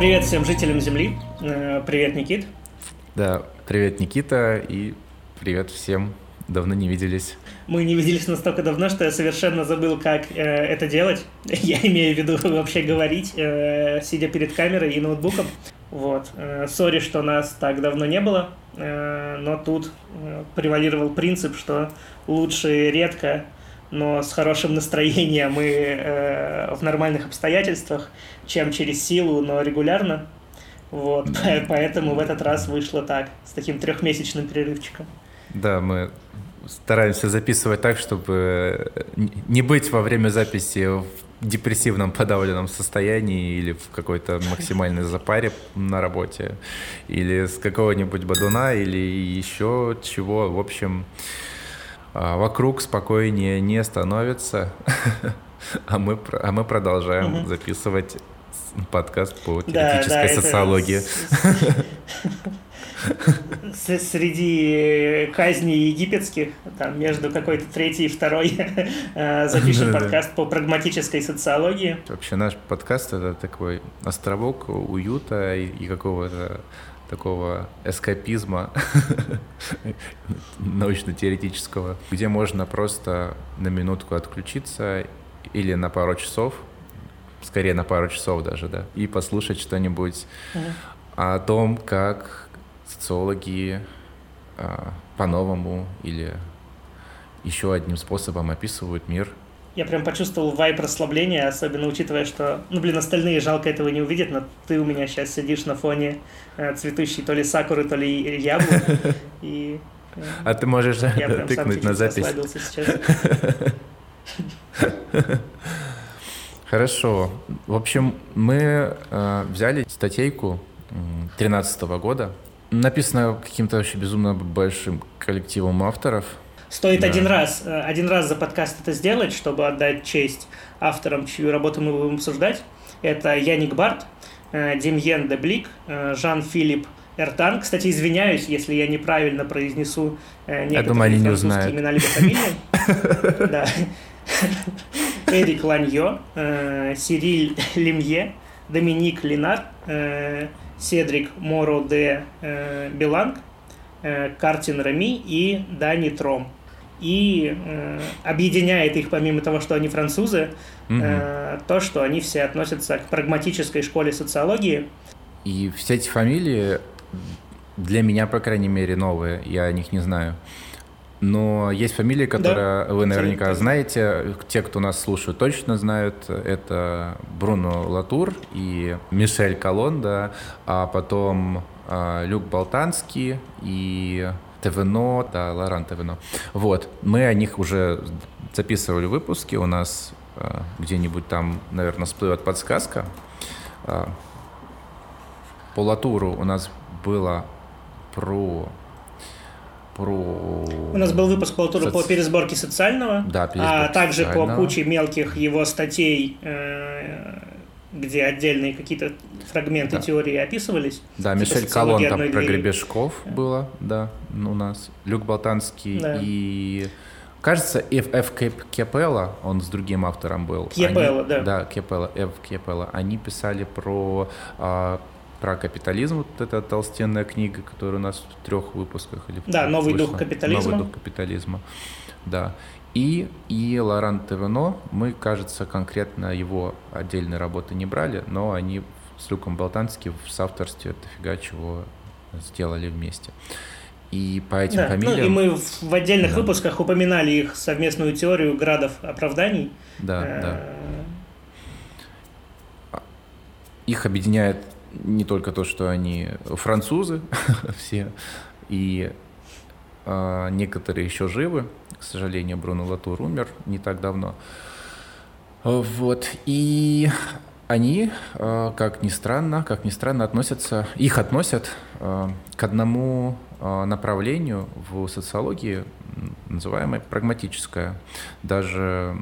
Привет всем жителям Земли. Э, привет, Никит. Да, привет, Никита, и привет всем. Давно не виделись. Мы не виделись настолько давно, что я совершенно забыл, как э, это делать. Я имею в виду вообще говорить, э, сидя перед камерой и ноутбуком. Вот. Э, сори, что нас так давно не было, э, но тут э, превалировал принцип, что лучше редко, но с хорошим настроением и э, в нормальных обстоятельствах, чем через силу, но регулярно. Вот, поэтому в этот раз вышло так, с таким трехмесячным перерывчиком. Да, мы стараемся записывать так, чтобы не быть во время записи в депрессивном подавленном состоянии или в какой-то максимальной запаре на работе, или с какого-нибудь бадуна, или еще чего. В общем, а, вокруг спокойнее не становится, а мы, а мы продолжаем угу. записывать подкаст по теоретической да, да, социологии. Среди казней египетских, там между какой-то третьей и второй, э, запишем подкаст по прагматической социологии. Вообще наш подкаст это такой островок уюта и какого-то такого эскапизма научно-теоретического, где можно просто на минутку отключиться или на пару часов, скорее на пару часов даже, да, и послушать что-нибудь uh-huh. о том, как социологи а, по-новому или еще одним способом описывают мир – я прям почувствовал вайп расслабления, особенно учитывая, что, ну, блин, остальные жалко этого не увидят, но ты у меня сейчас сидишь на фоне э, цветущей то ли сакуры, то ли яблок, и... Э, а ты можешь тыкнуть на запись. Хорошо. В общем, мы э, взяли статейку 2013 года, написанную каким-то вообще безумно большим коллективом авторов – Стоит да. один раз, э, один раз за подкаст это сделать, чтобы отдать честь авторам, чью работу мы будем обсуждать. Это Яник Барт, э, Демьен де Блик, э, Жан-Филипп Эртан. Кстати, извиняюсь, если я неправильно произнесу некоторые думаю, французские имена либо фамилии. Да. Эрик Ланьо, Сириль Лемье, Доминик Линар, Седрик Моро де Беланг, Картин Рами и Дани Тром и э, объединяет их, помимо того, что они французы, угу. э, то, что они все относятся к прагматической школе социологии. И все эти фамилии для меня, по крайней мере, новые, я о них не знаю. Но есть фамилии, которые да, вы наверняка знаете. Те, кто нас слушают, точно знают. Это Бруно Латур и Мишель Колонда, а потом э, Люк Болтанский и ТВНО, да, Лоран ТВНО. Вот, мы о них уже записывали выпуски, у нас э, где-нибудь там, наверное, всплывет подсказка. Э, по Латуру у нас было про про... У нас был выпуск по Латуру Соци... по пересборке социального, да, пересборке а также социального. по куче мелких его статей э, где отдельные какие-то фрагменты да. теории описывались. Да, типа Мишель Колон там про Гребешков да. было, да, у нас. Люк Болтанский да. и... Кажется, Ф. Ф. Кепелла, он с другим автором был. Кепелла, да. Да, Кепелла, Ф. Кепелла. Они писали про, а, про капитализм, вот эта толстенная книга, которая у нас в трех выпусках. Или да, «Новый вышла. дух капитализма». «Новый дух капитализма», да. И, и Лоран Тевено, мы, кажется, конкретно его отдельные работы не брали, но они с Люком Болтанским в соавторстве дофига чего сделали вместе. И по этим да, фамилиям... Ну и мы в отдельных да. выпусках упоминали их совместную теорию градов оправданий. Да, э, да. Их объединяет не только то, что они французы все, и некоторые еще живы, к сожалению, Бруно Латур умер не так давно. Вот. И они, э, как ни странно, как ни странно, относятся, их относят э, к одному направлению в социологии, называемое прагматическое. Даже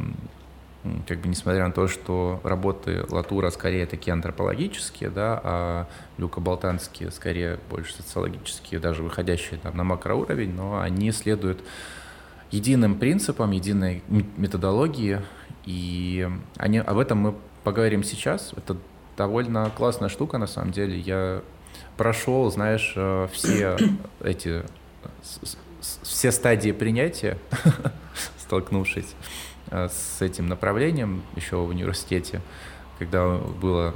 как бы несмотря на то, что работы Латура скорее такие антропологические, да, а Люка Болтанские скорее больше социологические, даже выходящие там на макроуровень, но они следуют единым принципам, единой методологии, и они, об этом мы поговорим сейчас. Это довольно классная штука, на самом деле. Я прошел, знаешь, э, все эти все стадии принятия, столкнувшись с этим направлением еще в университете, когда было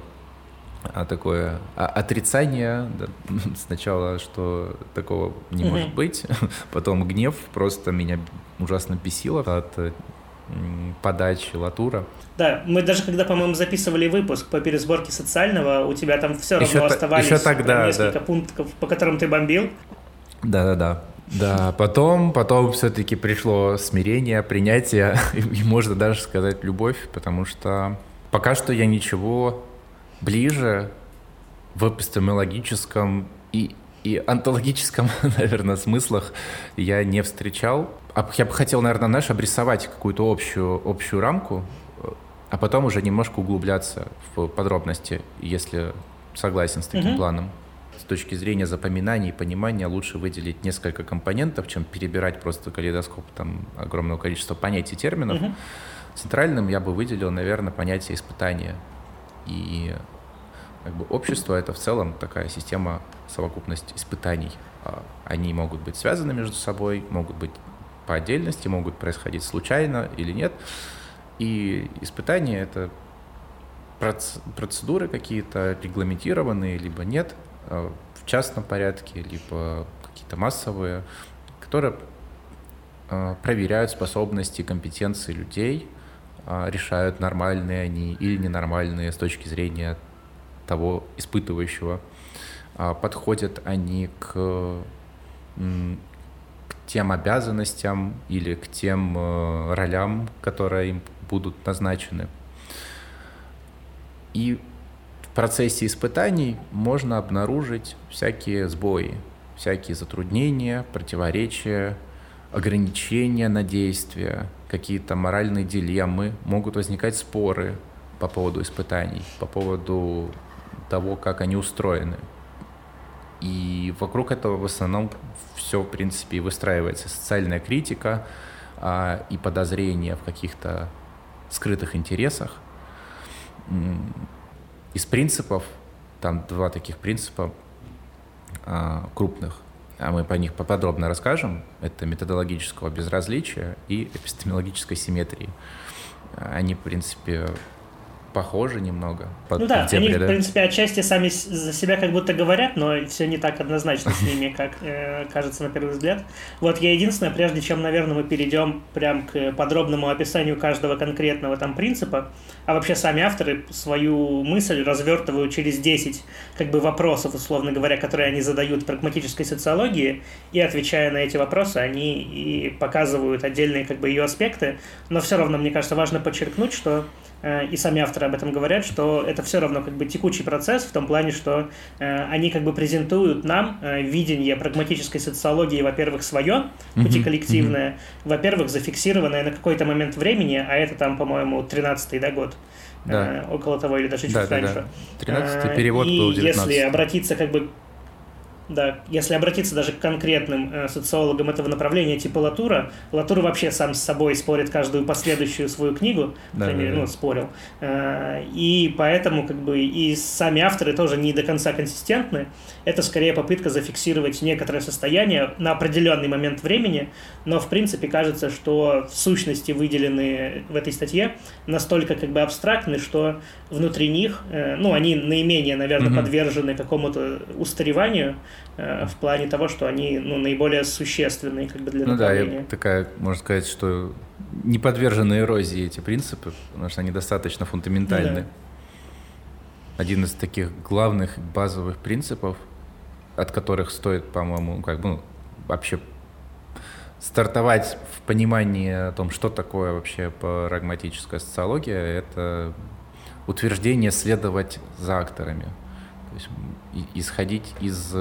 а такое а, отрицание да, сначала, что такого не mm-hmm. может быть, потом гнев просто меня ужасно бесило от подачи Латура. Да, мы даже когда, по-моему, записывали выпуск по пересборке социального, у тебя там все равно еще оставались еще тогда, несколько да. пунктов, по которым ты бомбил. Да-да-да. Да, потом, потом все-таки пришло смирение, принятие, и можно даже сказать любовь, потому что пока что я ничего ближе в эпистемологическом и, и онтологическом, наверное, смыслах я не встречал. А я бы хотел, наверное, знаешь, обрисовать какую-то общую, общую рамку, а потом уже немножко углубляться в подробности, если согласен с таким mm-hmm. планом. С точки зрения запоминания и понимания лучше выделить несколько компонентов, чем перебирать просто калейдоскоп там огромного количества понятий и терминов. Mm-hmm. Центральным я бы выделил, наверное, понятие испытания. И как бы общество — это в целом такая система совокупность испытаний. А, они могут быть связаны между собой, могут быть по отдельности, могут происходить случайно или нет. И испытания — это процедуры какие-то регламентированные, либо нет, в частном порядке, либо какие-то массовые, которые а, проверяют способности, компетенции людей, решают, нормальные они или ненормальные с точки зрения того испытывающего. Подходят они к, к тем обязанностям или к тем э, ролям, которые им будут назначены. И в процессе испытаний можно обнаружить всякие сбои, всякие затруднения, противоречия, ограничения на действия, какие-то моральные дилеммы, могут возникать споры по поводу испытаний, по поводу того, как они устроены. И вокруг этого в основном все, в принципе, выстраивается. Социальная критика а, и подозрения в каких-то скрытых интересах. Из принципов, там два таких принципа а, крупных, а мы по них поподробно расскажем, это методологического безразличия и эпистемологической симметрии. Они, в принципе, похожи немного. Под, ну да, они, да? в принципе, отчасти сами за себя как будто говорят, но все не так однозначно с ними, как э, кажется на первый взгляд. Вот я единственное, прежде чем, наверное, мы перейдем прям к подробному описанию каждого конкретного там принципа, а вообще сами авторы свою мысль развертывают через 10 как бы вопросов, условно говоря, которые они задают прагматической социологии, и отвечая на эти вопросы, они и показывают отдельные как бы ее аспекты, но все равно, мне кажется, важно подчеркнуть, что и сами авторы об этом говорят, что это все равно как бы текучий процесс в том плане, что э, они как бы презентуют нам э, видение прагматической социологии, во-первых, свое, пути коллективное, mm-hmm. во-первых, зафиксированное на какой-то момент времени, а это там, по-моему, 13-й да, год. Да. около того или даже чуть да, раньше. Да, да. 13-й перевод и был 19 если обратиться как бы да, если обратиться даже к конкретным э, социологам этого направления, типа Латура, Латура вообще сам с собой спорит каждую последующую свою книгу, да, да, ну, спорил. Э, и поэтому, как бы, и сами авторы тоже не до конца консистентны. Это скорее попытка зафиксировать некоторое состояние на определенный момент времени, но, в принципе, кажется, что в сущности выделены в этой статье настолько, как бы, абстрактны, что внутри них, э, ну, они наименее, наверное, угу. подвержены какому-то устареванию, в плане того, что они ну, наиболее существенные как бы, для ну направления. да, такая, можно сказать, что не подвержены эрозии эти принципы, потому что они достаточно фундаментальны. Ну, да. Один из таких главных базовых принципов, от которых стоит, по-моему, как бы ну, вообще стартовать в понимании о том, что такое вообще прагматическая социология, это утверждение следовать за акторами. То есть исходить из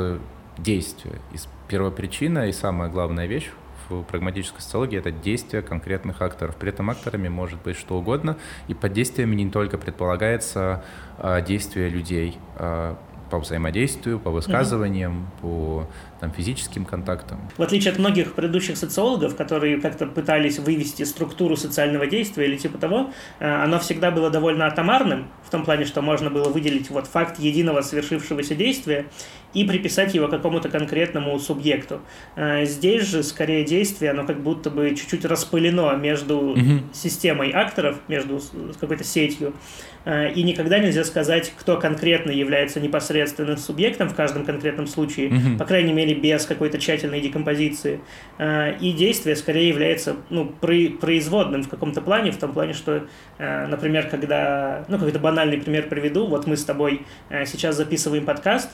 действия. Из первопричина и самая главная вещь в прагматической социологии это действия конкретных акторов. При этом акторами может быть что угодно, и под действиями не только предполагается а, действие людей. А, по взаимодействию, по высказываниям, mm-hmm. по там, физическим контактам. В отличие от многих предыдущих социологов, которые как-то пытались вывести структуру социального действия или типа того, э, оно всегда было довольно атомарным, в том плане, что можно было выделить вот факт единого совершившегося действия и приписать его какому-то конкретному субъекту. Э, здесь же, скорее, действие, оно как будто бы чуть-чуть распылено между mm-hmm. системой акторов, между какой-то сетью, Э, и никогда нельзя сказать, кто конкретно является непосредственным субъектом в каждом конкретном случае, угу. по крайней мере, без какой-то тщательной декомпозиции. Э, и действие скорее является ну, производным в каком-то плане, в том плане, что, э, например, когда, ну, какой-то банальный пример приведу, вот мы с тобой сейчас записываем подкаст,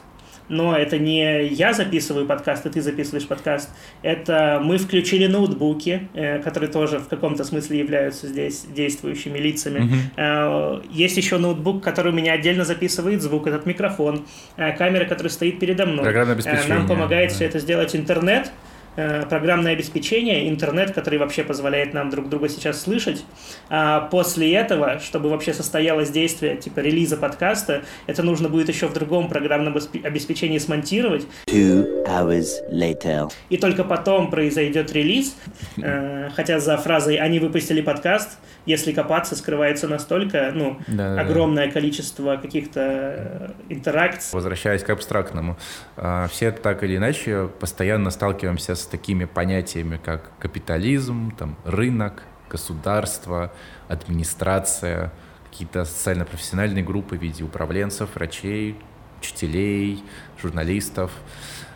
но это не я записываю подкаст, и ты записываешь подкаст. Это мы включили ноутбуки, э, которые тоже в каком-то смысле являются здесь действующими лицами. Mm-hmm. Есть еще ноутбук, который у меня отдельно записывает звук, этот микрофон, э, камера, которая стоит передо мной. Программное обеспечение. Нам помогает да. все это сделать интернет. Э, программное обеспечение, интернет, который вообще позволяет нам друг друга сейчас слышать. А после этого, чтобы вообще состоялось действие типа релиза подкаста, это нужно будет еще в другом программном обеспечении смонтировать. Two hours later. И только потом произойдет релиз, э, хотя за фразой «они выпустили подкаст», если копаться, скрывается настолько ну, да, огромное да. количество каких-то э, интеракций. Возвращаясь к абстрактному, а, все так или иначе постоянно сталкиваемся с такими понятиями, как капитализм, там, рынок, государство, администрация, какие-то социально-профессиональные группы в виде управленцев, врачей, учителей, журналистов,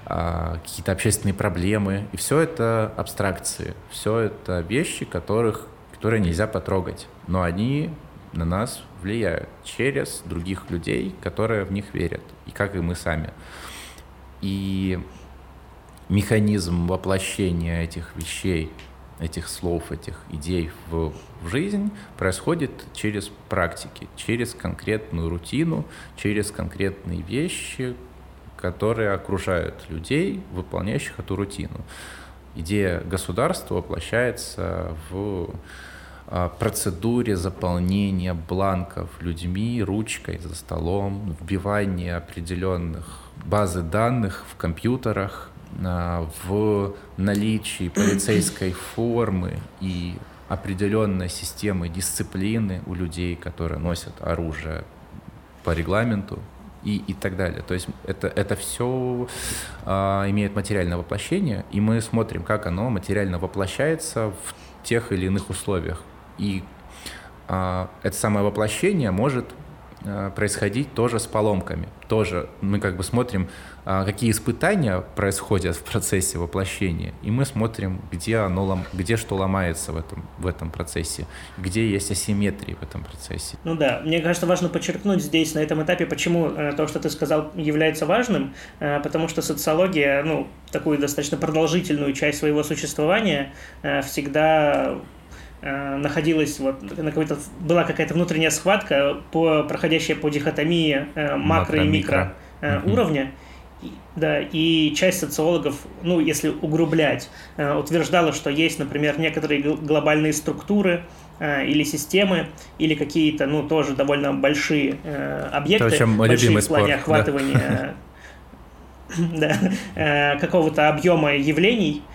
а, какие-то общественные проблемы. И все это абстракции, все это вещи, которых, которые нельзя потрогать, но они на нас влияют через других людей, которые в них верят, и как и мы сами. И механизм воплощения этих вещей, этих слов, этих идей в, в жизнь происходит через практики, через конкретную рутину, через конкретные вещи, которые окружают людей, выполняющих эту рутину. Идея государства воплощается в а, процедуре заполнения бланков людьми ручкой за столом, вбивания определенных базы данных в компьютерах, в наличии полицейской формы и определенной системы дисциплины у людей, которые носят оружие по регламенту и, и так далее. То есть это, это все а, имеет материальное воплощение, и мы смотрим, как оно материально воплощается в тех или иных условиях. И а, это самое воплощение может а, происходить тоже с поломками. Тоже мы как бы смотрим, а, какие испытания происходят в процессе воплощения, и мы смотрим, где, оно, где что ломается в этом, в этом процессе, где есть асимметрии в этом процессе. Ну да, мне кажется, важно подчеркнуть здесь, на этом этапе, почему э, то, что ты сказал, является важным, э, потому что социология, ну, такую достаточно продолжительную часть своего существования э, всегда Э, находилась вот на какой-то была какая-то внутренняя схватка по проходящая по дихотомии э, макро, макро и микро, микро. Угу. уровня. Да, и часть социологов, ну, если угрублять, утверждала, что есть, например, некоторые глобальные структуры или системы, или какие-то, ну, тоже довольно большие объекты, То, большие в плане спор, охватывания да. какого-то объема явлений, Э,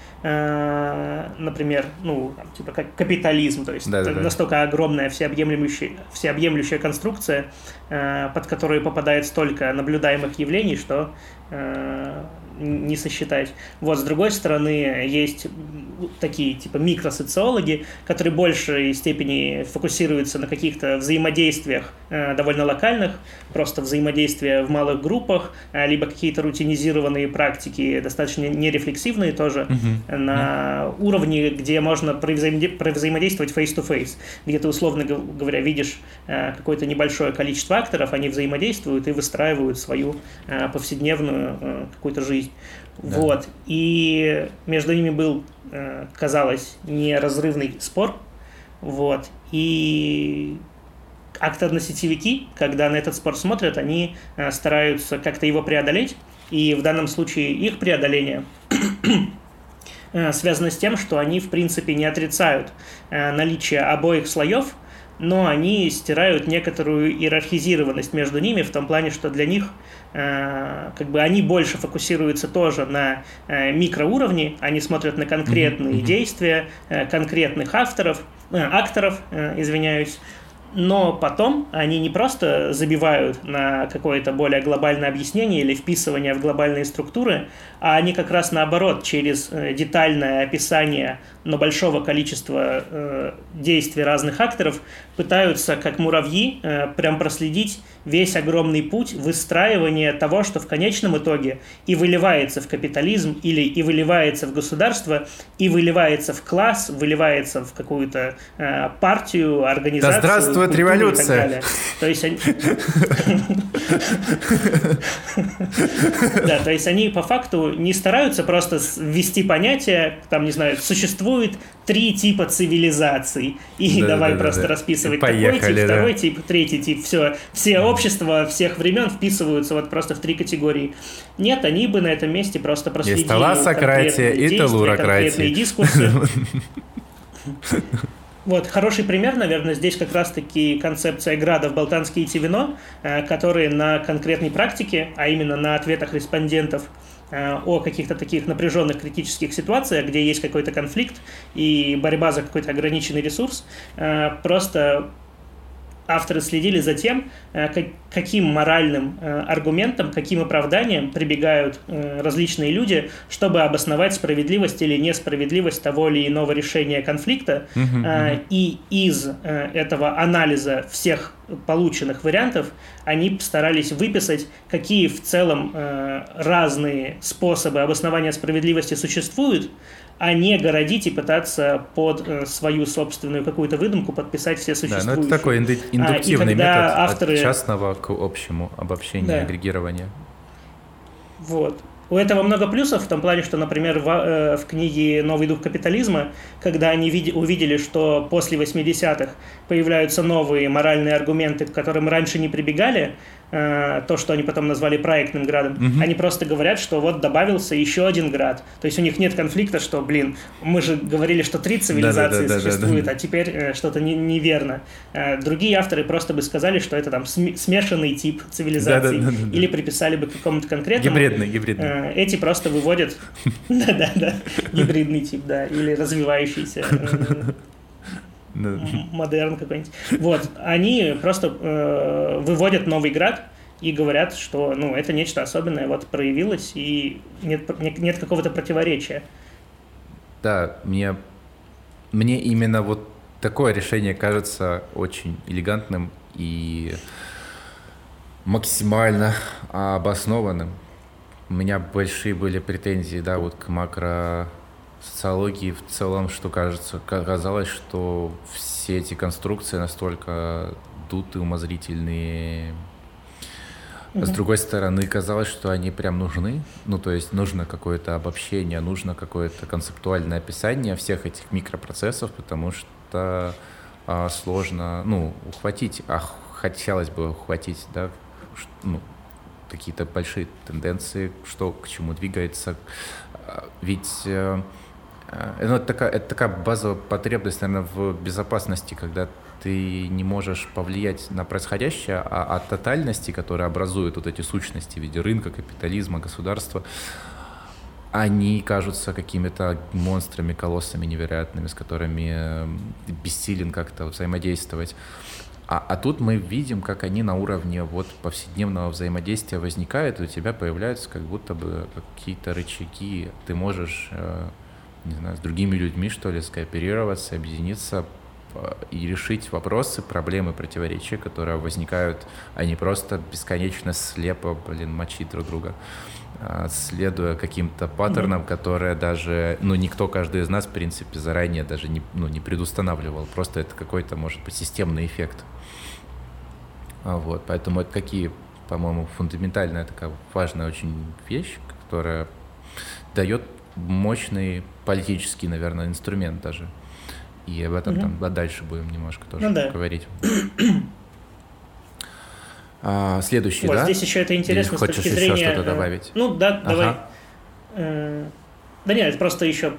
например, ну, там, типа как капитализм, то есть да, да, настолько огромная всеобъемлющая, всеобъемлющая конструкция, э, под которую попадает столько наблюдаемых явлений, что э, не сосчитать. Вот, с другой стороны, есть такие, типа, микросоциологи, которые в большей степени фокусируются на каких-то взаимодействиях э, довольно локальных, просто взаимодействия в малых группах, э, либо какие-то рутинизированные практики, достаточно нерефлексивные тоже, uh-huh. на uh-huh. уровне, где можно взаимодействовать face-to-face, где ты, условно говоря, видишь э, какое-то небольшое количество акторов, они взаимодействуют и выстраивают свою э, повседневную э, какую-то жизнь. Да. Вот. И между ними был, э, казалось, неразрывный спор. Вот. И акторно-сетевики, когда на этот спор смотрят, они э, стараются как-то его преодолеть. И в данном случае их преодоление э, связано с тем, что они, в принципе, не отрицают наличие обоих слоев – но они стирают некоторую иерархизированность между ними в том плане, что для них как бы они больше фокусируются тоже на э, микроуровне, они смотрят на конкретные mm-hmm. действия э, конкретных авторов, э, акторов, э, извиняюсь, но потом они не просто забивают на какое-то более глобальное объяснение или вписывание в глобальные структуры, а они как раз наоборот через э, детальное описание, но большого количества э, действий разных акторов пытаются, как муравьи, э, прям проследить весь огромный путь выстраивания того, что в конечном итоге и выливается в капитализм, или и выливается в государство, и выливается в класс, выливается в какую-то э, партию, организацию. Да здравствует революция! То есть они... Да, то есть они по факту не стараются просто ввести понятие, там, не знаю, существует три типа цивилизаций, и давай просто расписывать такой тип, второй тип, третий тип, все, все общества всех времен вписываются вот просто в три категории. Нет, они бы на этом месте просто проследили Есть талассократия и телурократия. дискурсы. Вот, хороший пример, наверное, здесь как раз-таки концепция градов «Балтанские и Тивино», э, которые на конкретной практике, а именно на ответах респондентов э, о каких-то таких напряженных критических ситуациях, где есть какой-то конфликт и борьба за какой-то ограниченный ресурс, э, просто авторы следили за тем, э, каким моральным э, аргументом, каким оправданием прибегают э, различные люди, чтобы обосновать справедливость или несправедливость того или иного решения конфликта. И из этого анализа всех полученных вариантов они старались выписать, какие в целом разные способы обоснования справедливости существуют, а не городить и пытаться под э, свою собственную какую-то выдумку подписать все существующие. Да, ну это такой индуктивный а, метод авторы... от частного к общему обобщению, да. агрегирования. Вот. У этого много плюсов в том плане, что, например, в, э, в книге «Новый дух капитализма», когда они види, увидели, что после 80-х появляются новые моральные аргументы, к которым раньше не прибегали, то, что они потом назвали проектным градом. Угу. Они просто говорят, что вот добавился еще один град. То есть у них нет конфликта, что, блин, мы же говорили, что три цивилизации да, да, да, существуют, да, да, да. а теперь э, что-то не, неверно. Э, другие авторы просто бы сказали, что это там смешанный тип цивилизации. Да, да, да, да, или приписали бы какому-то конкретному. Гибридный, гибридный. Эти просто выводят... Да-да-да, гибридный тип, да, или развивающийся модерн какой-нибудь. Вот, они просто э, выводят новый град и говорят, что ну, это нечто особенное вот проявилось, и нет, нет, нет какого-то противоречия. Да, мне, мне именно вот такое решение кажется очень элегантным и максимально обоснованным. У меня большие были претензии, да, вот к макро социологии в целом, что кажется, казалось, что все эти конструкции настолько дутые, умозрительные. С другой стороны, казалось, что они прям нужны. Ну, то есть нужно какое-то обобщение, нужно какое-то концептуальное описание всех этих микропроцессов, потому что а, сложно, ну, ухватить, а хотелось бы ухватить, да, ну, какие-то большие тенденции, что к чему двигается. А, ведь э, ну, это, такая, это такая базовая потребность, наверное, в безопасности, когда ты не можешь повлиять на происходящее, а от тотальности, которая образует вот эти сущности в виде рынка, капитализма, государства, они кажутся какими-то монстрами, колоссами невероятными, с которыми бессилен как-то взаимодействовать. А, а тут мы видим, как они на уровне вот повседневного взаимодействия возникают, и у тебя появляются как будто бы какие-то рычаги. Ты можешь э, не знаю, с другими людьми, что ли, скооперироваться, объединиться и решить вопросы, проблемы, противоречия, которые возникают, а не просто бесконечно слепо, блин, мочить друг друга, а, следуя каким-то паттернам, mm-hmm. которые даже, ну, никто, каждый из нас, в принципе, заранее даже не, ну, не предустанавливал. Просто это какой-то, может быть, системный эффект. А вот, поэтому это какие, по-моему, фундаментальная такая важная очень вещь, которая дает мощный политический, наверное, инструмент даже. И об этом угу. там дальше будем немножко тоже ну, да. говорить. А, следующий, вот, да? Здесь еще это интересно Или с точки зрения... еще что-то э, добавить? Ну, да, ага. давай. Да нет, это просто еще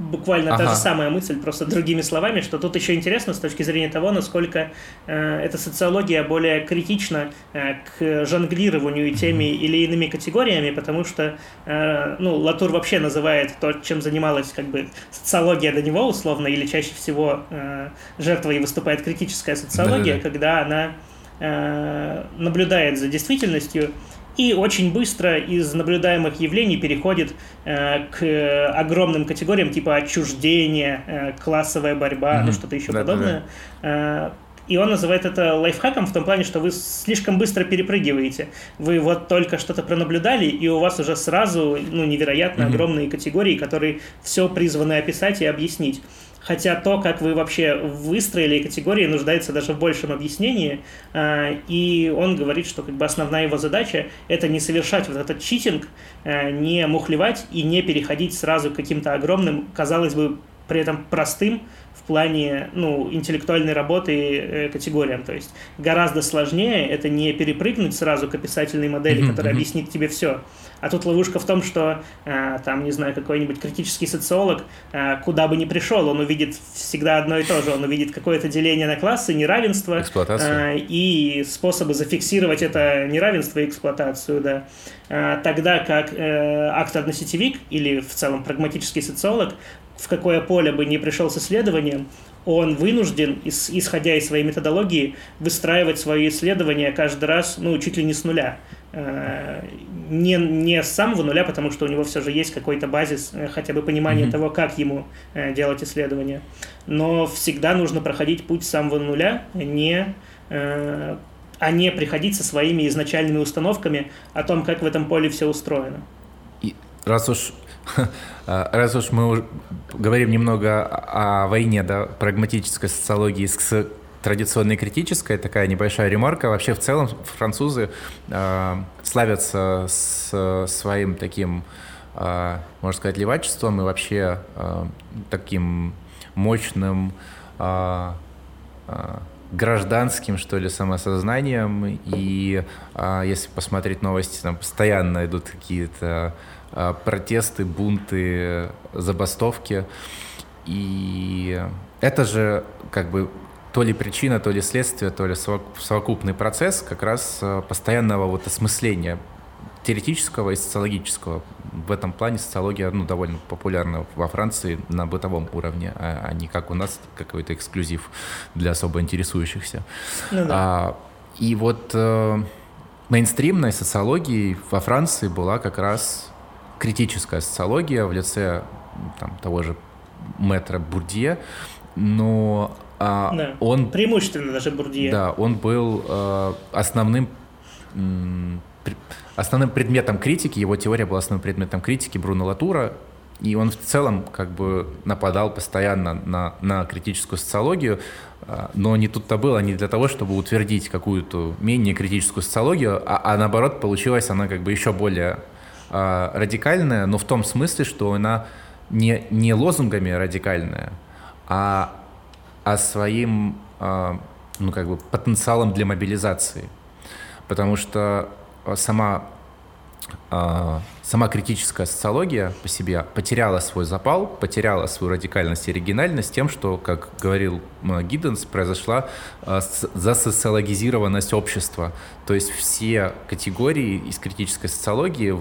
буквально ага. та же самая мысль, просто другими словами, что тут еще интересно с точки зрения того, насколько э, эта социология более критична э, к жонглированию теми или иными категориями, потому что э, ну, Латур вообще называет то, чем занималась как бы социология до него условно, или чаще всего э, жертвой выступает критическая социология, Да-да-да. когда она э, наблюдает за действительностью и очень быстро из наблюдаемых явлений переходит э, к огромным категориям типа отчуждение, э, классовая борьба, mm-hmm. ну что-то еще да, подобное. Да, да. И он называет это лайфхаком в том плане, что вы слишком быстро перепрыгиваете. Вы вот только что-то пронаблюдали, и у вас уже сразу ну, невероятно mm-hmm. огромные категории, которые все призваны описать и объяснить. Хотя то, как вы вообще выстроили категории, нуждается даже в большем объяснении. А, и он говорит, что как бы основная его задача – это не совершать вот этот читинг, а, не мухлевать и не переходить сразу к каким-то огромным, казалось бы, при этом простым в плане ну, интеллектуальной работы э, категориям. То есть гораздо сложнее это не перепрыгнуть сразу к описательной модели, которая объяснит тебе все, а тут ловушка в том, что э, там, не знаю, какой-нибудь критический социолог, э, куда бы ни пришел, он увидит всегда одно и то же. Он увидит какое-то деление на классы, неравенство э, и способы зафиксировать это неравенство и эксплуатацию, да. Э, тогда как э, актор-сетевик или в целом прагматический социолог в какое поле бы ни пришел с исследованием, он вынужден, исходя из своей методологии, выстраивать свои исследования каждый раз, ну, чуть ли не с нуля. Э, не, не с самого нуля, потому что у него все же есть какой-то базис, э, хотя бы понимание mm-hmm. того, как ему э, делать исследования. Но всегда нужно проходить путь с самого нуля, не, а не приходить со своими изначальными установками о том, как в этом поле все устроено. И раз уж раз уж мы говорим немного о войне, да, прагматической социологии с традиционной критическая такая небольшая ремарка. Вообще в целом французы э, славятся с своим таким, э, можно сказать, левачеством и вообще э, таким мощным э, э, гражданским, что ли, самосознанием. И э, если посмотреть новости, там постоянно идут какие-то э, протесты, бунты, забастовки. И это же как бы то ли причина, то ли следствие, то ли совокупный процесс как раз э, постоянного вот осмысления теоретического и социологического. В этом плане социология ну, довольно популярна во Франции на бытовом уровне, а, а не как у нас какой-то эксклюзив для особо интересующихся. Ну, да. а, и вот э, мейнстримной социологией во Франции была как раз критическая социология в лице там, того же Мэтра Бурдье, но а, да. Он преимущественно даже Бурдье. Да, он был э, основным основным предметом критики, его теория была основным предметом критики Бруно Латура, и он в целом как бы нападал постоянно на, на критическую социологию, э, но не тут-то было не для того, чтобы утвердить какую-то менее критическую социологию, а, а наоборот получилась она как бы еще более э, радикальная, но в том смысле, что она не, не лозунгами радикальная, а а своим а, ну, как бы потенциалом для мобилизации. Потому что а, сама, а, сама критическая социология по себе потеряла свой запал, потеряла свою радикальность и оригинальность тем, что, как говорил Гидденс, произошла засоциологизированность общества. То есть все категории из критической социологии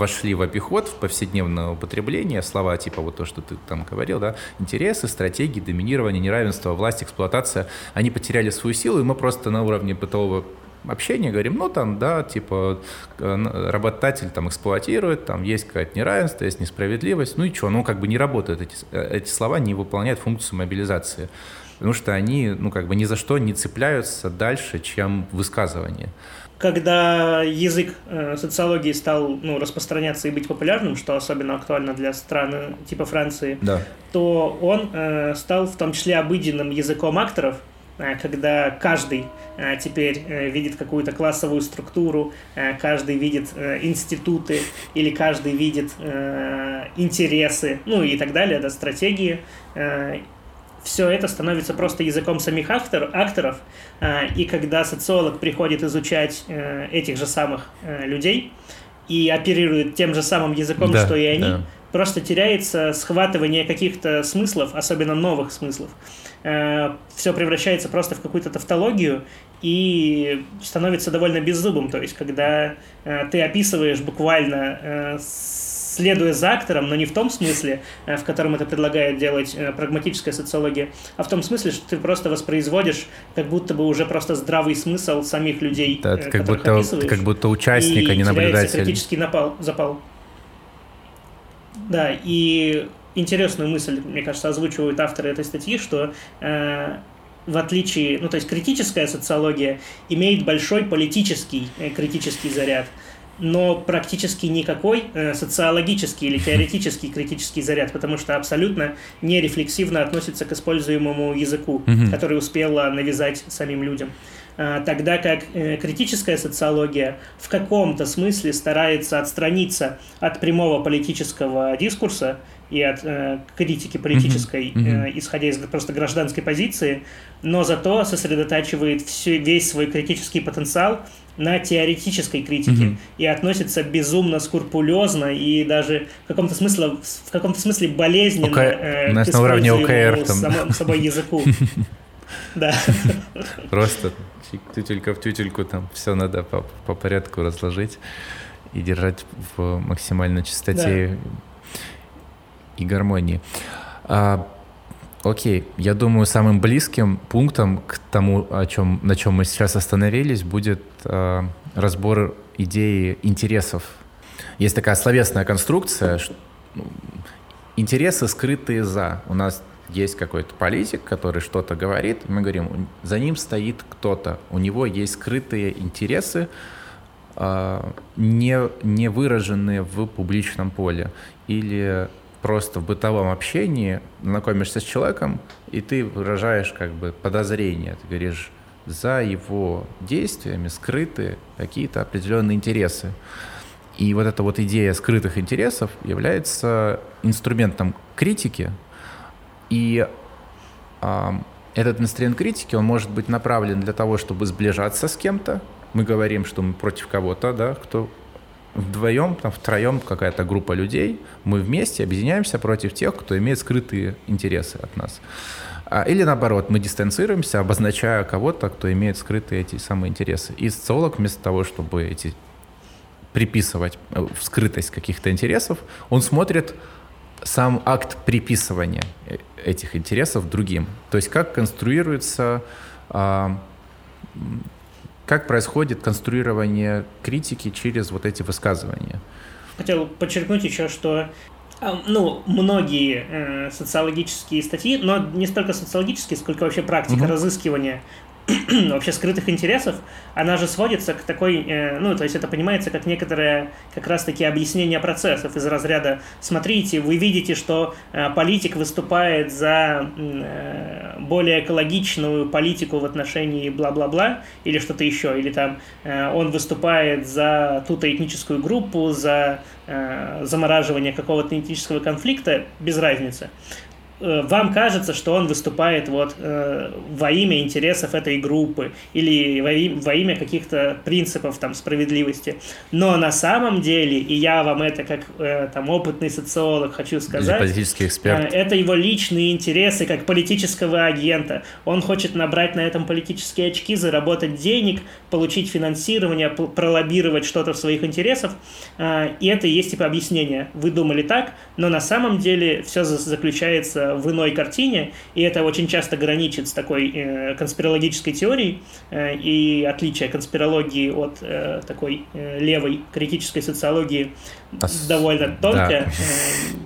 вошли в обиход, в повседневное употребление, слова типа вот то, что ты там говорил, да, интересы, стратегии, доминирование, неравенство, власть, эксплуатация, они потеряли свою силу, и мы просто на уровне бытового общения говорим, ну там, да, типа работодатель там эксплуатирует, там есть какое-то неравенство, есть несправедливость, ну и что, ну как бы не работают эти, эти слова, не выполняют функцию мобилизации, потому что они, ну как бы ни за что не цепляются дальше, чем высказывание когда язык э, социологии стал ну, распространяться и быть популярным, что особенно актуально для стран типа Франции, да. то он э, стал в том числе обыденным языком акторов, э, когда каждый э, теперь э, видит какую-то классовую структуру, э, каждый видит э, институты или каждый видит э, интересы, ну и так далее, да, стратегии. Все это становится просто языком самих актор, акторов, а, и когда социолог приходит изучать э, этих же самых э, людей и оперирует тем же самым языком, да, что и они, да. просто теряется схватывание каких-то смыслов, особенно новых смыслов. Э, все превращается просто в какую-то тавтологию и становится довольно беззубым. То есть, когда ты описываешь буквально следуя за актором, но не в том смысле, в котором это предлагает делать прагматическая социология, а в том смысле, что ты просто воспроизводишь как будто бы уже просто здравый смысл самих людей, да, как будто, как будто участник, а не наблюдатель. критический напал, запал. Да, и интересную мысль, мне кажется, озвучивают авторы этой статьи, что э, в отличие, ну то есть критическая социология имеет большой политический э, критический заряд, но практически никакой э, социологический или теоретический критический заряд, потому что абсолютно нерефлексивно относится к используемому языку, mm-hmm. который успела навязать самим людям. Э, тогда как э, критическая социология в каком-то смысле старается отстраниться от прямого политического дискурса и от э, критики политической, э, исходя из просто гражданской позиции, но зато сосредотачивает все, весь свой критический потенциал на теоретической критике mm-hmm. и относится безумно скрупулезно и даже в каком-то смысле, в каком-то смысле болезненно okay. э, на уровне ОКР, там. Само, собой языку. Да. Просто тютелька в тютельку, там все надо по, по порядку разложить и держать в максимальной чистоте и гармонии. А, окей, я думаю, самым близким пунктом к тому, о чем, на чем мы сейчас остановились, будет а, разбор идеи интересов. Есть такая словесная конструкция, что, ну, интересы скрытые за. У нас есть какой-то политик, который что-то говорит, мы говорим, за ним стоит кто-то, у него есть скрытые интересы, а, не, не выраженные в публичном поле. Или просто в бытовом общении знакомишься с человеком, и ты выражаешь как бы подозрение, ты говоришь, за его действиями скрыты какие-то определенные интересы. И вот эта вот идея скрытых интересов является инструментом критики, и э, этот инструмент критики, он может быть направлен для того, чтобы сближаться с кем-то. Мы говорим, что мы против кого-то, да, кто вдвоем, там, втроем какая-то группа людей, мы вместе объединяемся против тех, кто имеет скрытые интересы от нас. А, или наоборот, мы дистанцируемся, обозначая кого-то, кто имеет скрытые эти самые интересы. И социолог вместо того, чтобы эти приписывать э, в скрытость каких-то интересов, он смотрит сам акт приписывания э, этих интересов другим. То есть как конструируется а, как происходит конструирование критики через вот эти высказывания? Хотел подчеркнуть еще, что а, ну, многие э, социологические статьи, но не столько социологические, сколько вообще практика угу. разыскивания вообще скрытых интересов, она же сводится к такой, э, ну, то есть это понимается как некоторое как раз-таки объяснение процессов из разряда «смотрите, вы видите, что э, политик выступает за э, более экологичную политику в отношении бла-бла-бла» или что-то еще, или там э, он выступает за ту-то этническую группу, за э, замораживание какого-то этнического конфликта, без разницы. Э, вам кажется, что он выступает вот э, во имя интересов этой группы или во, им, во имя каких-то принципов там справедливости. Но на самом деле, и я вам это как э, там опытный социолог хочу сказать, политический эксперт. Э, это его личные интересы как политического агента. Он хочет набрать на этом политические очки, заработать денег, получить финансирование, пролоббировать что-то в своих интересах. Э, и это и есть типа объяснение. Вы думали так, но на самом деле все заключается в иной картине, и это очень часто граничит с такой э, конспирологической теорией, э, и отличие конспирологии от э, такой э, левой критической социологии Ос... довольно тонкое. Да.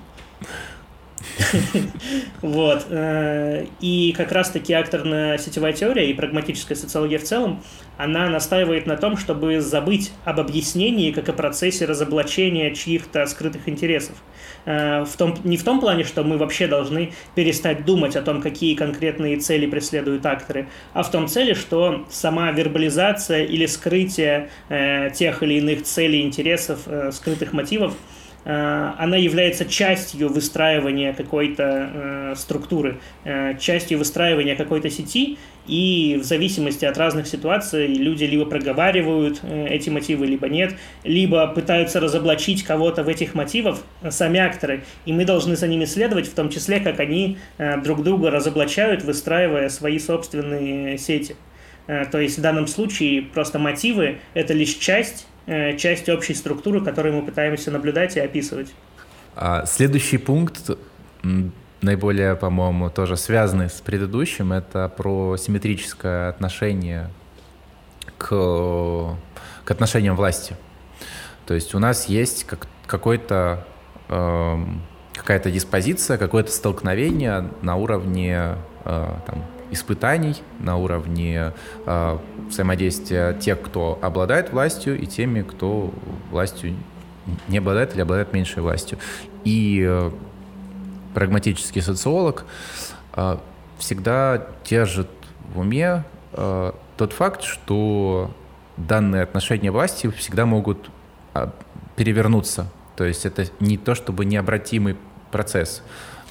Вот. Э, и как раз-таки акторная сетевая теория и прагматическая социология в целом, она настаивает на том, чтобы забыть об объяснении, как о процессе разоблачения чьих-то скрытых интересов. Э, в том, не в том плане, что мы вообще должны перестать думать о том, какие конкретные цели преследуют акторы, а в том цели, что сама вербализация или скрытие э, тех или иных целей, интересов, скрытых мотивов – она является частью выстраивания какой-то э, структуры, э, частью выстраивания какой-то сети, и в зависимости от разных ситуаций люди либо проговаривают эти мотивы, либо нет, либо пытаются разоблачить кого-то в этих мотивах сами акторы, и мы должны за ними следовать, в том числе, как они друг друга разоблачают, выстраивая свои собственные сети. То есть в данном случае просто мотивы – это лишь часть Э, часть общей структуры, которую мы пытаемся наблюдать и описывать. А следующий пункт, наиболее, по-моему, тоже связанный с предыдущим, это про симметрическое отношение к, к отношениям власти. То есть у нас есть как, какой-то э, какая-то диспозиция, какое-то столкновение на уровне э, там, испытаний на уровне э, взаимодействия тех, кто обладает властью, и теми, кто властью не обладает или обладает меньшей властью. И э, прагматический социолог э, всегда держит в уме э, тот факт, что данные отношения власти всегда могут э, перевернуться. То есть это не то чтобы необратимый процесс.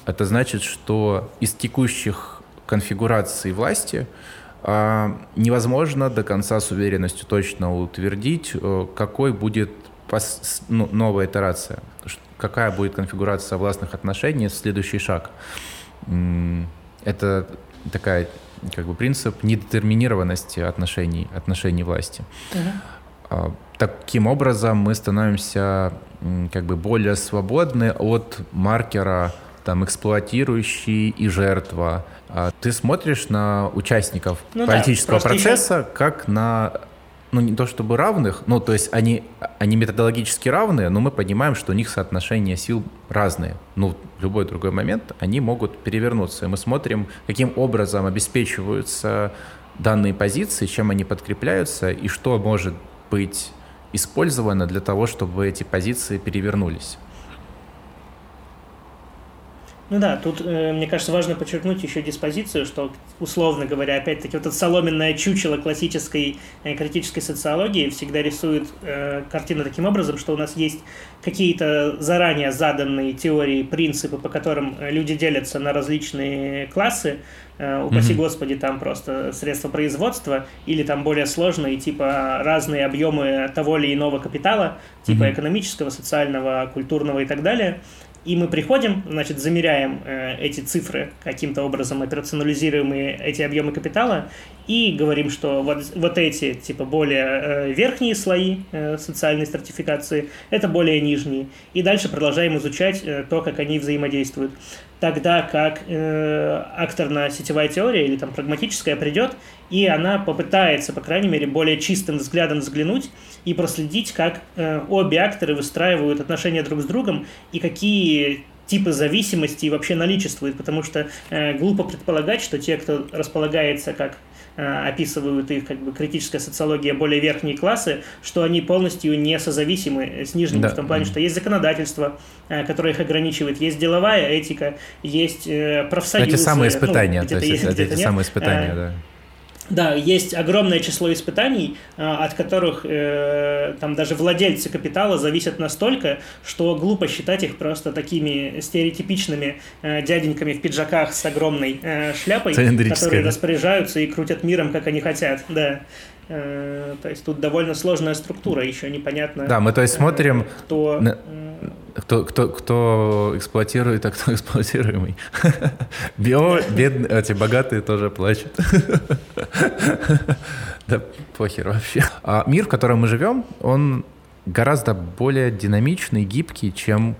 Это значит, что из текущих конфигурации власти а, невозможно до конца с уверенностью точно утвердить, э, какой будет ну, новая итерация, какая будет конфигурация властных отношений, следующий шаг. Это такая как бы принцип недетерминированности отношений, отношений власти. Угу. Таким образом мы становимся как бы более свободны от маркера там эксплуатирующий и жертва, а ты смотришь на участников ну, политического да, процесса еще... как на ну, не то чтобы равных, ну, то есть они, они методологически равные, но мы понимаем, что у них соотношение сил разные. Ну, в любой другой момент они могут перевернуться. И мы смотрим, каким образом обеспечиваются данные позиции, чем они подкрепляются и что может быть использовано для того, чтобы эти позиции перевернулись. Ну да, тут, э, мне кажется, важно подчеркнуть еще диспозицию, что, условно говоря, опять-таки, вот это соломенное чучело классической э, критической социологии всегда рисует э, картину таким образом, что у нас есть какие-то заранее заданные теории, принципы, по которым люди делятся на различные классы, э, упаси mm-hmm. господи, там просто средства производства, или там более сложные, типа разные объемы того или иного капитала, типа mm-hmm. экономического, социального, культурного и так далее – и мы приходим, значит, замеряем э, эти цифры каким-то образом, операционализируем эти объемы капитала и говорим, что вот, вот эти, типа, более э, верхние слои э, социальной стратификации, это более нижние. И дальше продолжаем изучать э, то, как они взаимодействуют. Тогда как э, акторно-сетевая теория или там прагматическая придет, и она попытается, по крайней мере, более чистым взглядом взглянуть и проследить, как э, обе акторы выстраивают отношения друг с другом и какие типы зависимости вообще наличествуют, потому что э, глупо предполагать, что те, кто располагается как описывают их как бы критическая социология более верхние классы, что они полностью не созависимы с нижними, да. в том плане, что есть законодательство, э, которое их ограничивает, есть деловая этика, есть э, профсоюзы. Эти самые испытания, ну, то есть, это, эти самые испытания, да. Да, есть огромное число испытаний, а, от которых э, там даже владельцы капитала зависят настолько, что глупо считать их просто такими стереотипичными э, дяденьками в пиджаках с огромной э, шляпой, которые распоряжаются и крутят миром, как они хотят. Да. Э, то есть тут довольно сложная структура, еще непонятно. Да, мы то есть смотрим, э, кто, на, э, кто, кто, кто эксплуатирует, а кто эксплуатируемый. Био, бедные, эти богатые тоже плачут. Да похер вообще. А мир, в котором мы живем, он гораздо более динамичный, гибкий, чем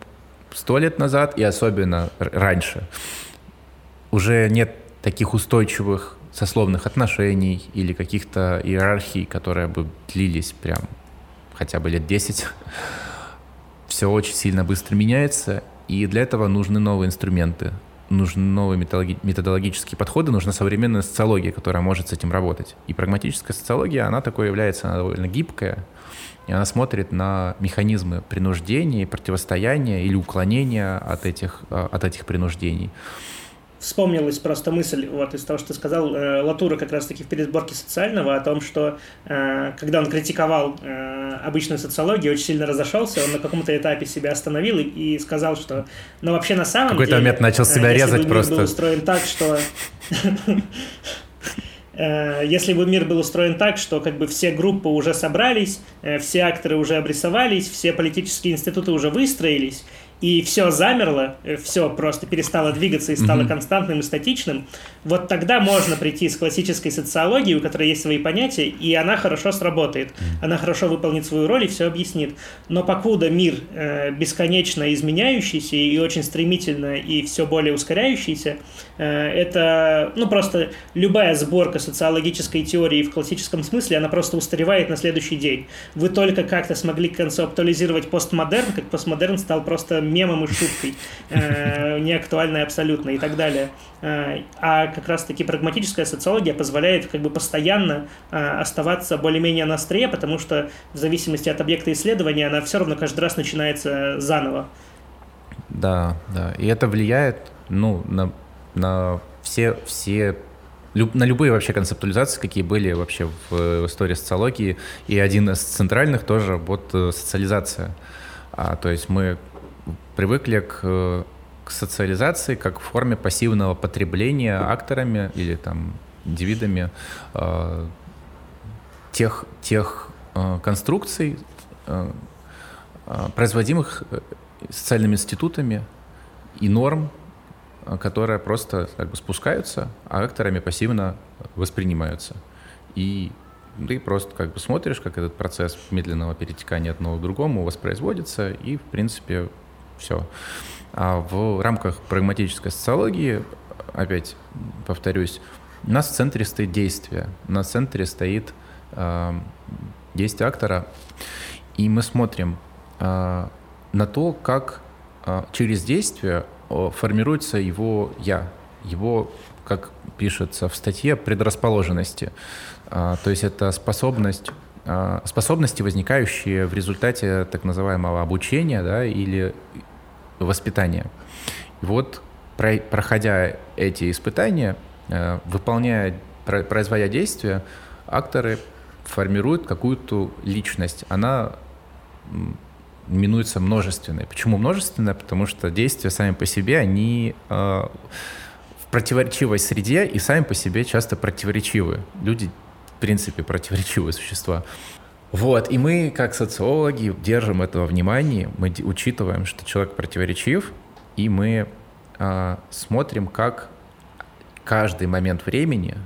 сто лет назад и особенно раньше. Уже нет таких устойчивых сословных отношений или каких-то иерархий, которые бы длились прям хотя бы лет 10. Все очень сильно быстро меняется, и для этого нужны новые инструменты, нужны новые методологические подходы, нужна современная социология, которая может с этим работать. И прагматическая социология, она такой является, она довольно гибкая, и она смотрит на механизмы принуждения, противостояния или уклонения от этих, от этих принуждений вспомнилась просто мысль вот из того, что ты сказал, э, Латура как раз-таки в пересборке социального о том, что э, когда он критиковал э, обычную социологию, очень сильно разошелся, он на каком-то этапе себя остановил и, и сказал, что, ну вообще на самом Какой-то деле... момент начал себя резать если бы мир просто. был устроен так, что... Если бы мир был устроен так, что как бы все группы уже собрались, все акторы уже обрисовались, все политические институты уже выстроились, и все замерло, э, все просто перестало двигаться и стало mm-hmm. константным и статичным, вот тогда можно прийти с классической социологией, у которой есть свои понятия, и она хорошо сработает. Она хорошо выполнит свою роль и все объяснит. Но покуда мир э, бесконечно изменяющийся и очень стремительно и все более ускоряющийся, это, ну, просто любая сборка социологической теории в классическом смысле, она просто устаревает на следующий день. Вы только как-то смогли концептуализировать постмодерн, как постмодерн стал просто мемом и шуткой, э, неактуальной абсолютно и так далее. Э, а как раз-таки прагматическая социология позволяет как бы постоянно э, оставаться более-менее на острие, потому что в зависимости от объекта исследования она все равно каждый раз начинается заново. Да, да. И это влияет ну, на, на все, все на любые вообще концептуализации, какие были вообще в истории социологии. И один из центральных тоже вот социализация. А, то есть мы привыкли к, к социализации как в форме пассивного потребления акторами или там индивидами э, тех, тех э, конструкций, э, э производимых э, социальными институтами и норм, э, которые просто как бы спускаются, а акторами пассивно воспринимаются. И ты просто как бы смотришь, как этот процесс медленного перетекания одного к другому воспроизводится, и, в принципе, все. А в рамках прагматической социологии, опять повторюсь, у нас в центре стоит действие, в центре стоит э, действие актора, и мы смотрим э, на то, как э, через действие формируется его «я», его, как пишется в статье, предрасположенности. Э, то есть это способность способности, возникающие в результате так называемого обучения да, или воспитания. И вот, проходя эти испытания, э, выполняя, производя действия, акторы формируют какую-то личность. Она минуется множественной. Почему множественная? Потому что действия сами по себе, они э, в противоречивой среде и сами по себе часто противоречивы. Люди, в принципе, противоречивые существа. Вот, и мы, как социологи, держим этого внимания, мы учитываем, что человек противоречив, и мы э, смотрим, как каждый момент времени,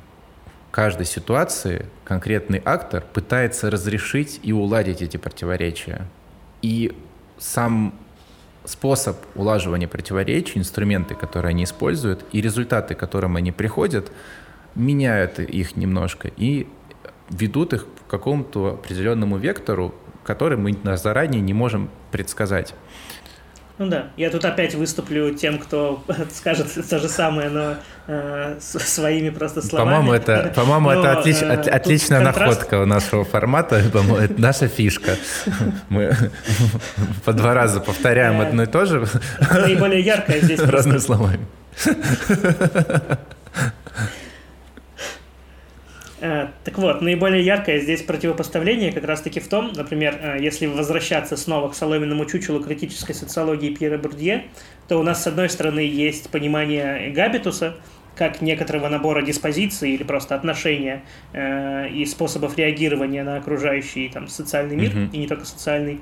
каждой ситуации конкретный актор пытается разрешить и уладить эти противоречия. И сам способ улаживания противоречий, инструменты, которые они используют, и результаты, к которым они приходят, меняют их немножко. И ведут их к какому-то определенному вектору, который мы заранее не можем предсказать. Ну да, я тут опять выступлю тем, кто скажет то же самое, но э, своими просто словами. По-моему, это, по-моему, но, это отлич, э, от, отличная контраст... находка у нашего формата, по-моему, это наша фишка. Мы по два раза повторяем одно и то же. Наиболее яркое здесь. Разными словами. Э, так вот, наиболее яркое здесь противопоставление как раз-таки в том, например, э, если возвращаться снова к соломенному чучелу критической социологии Пьера Бурдье, то у нас, с одной стороны, есть понимание габитуса, как некоторого набора диспозиций или просто отношения э, и способов реагирования на окружающий там, социальный мир, mm-hmm. и не только социальный,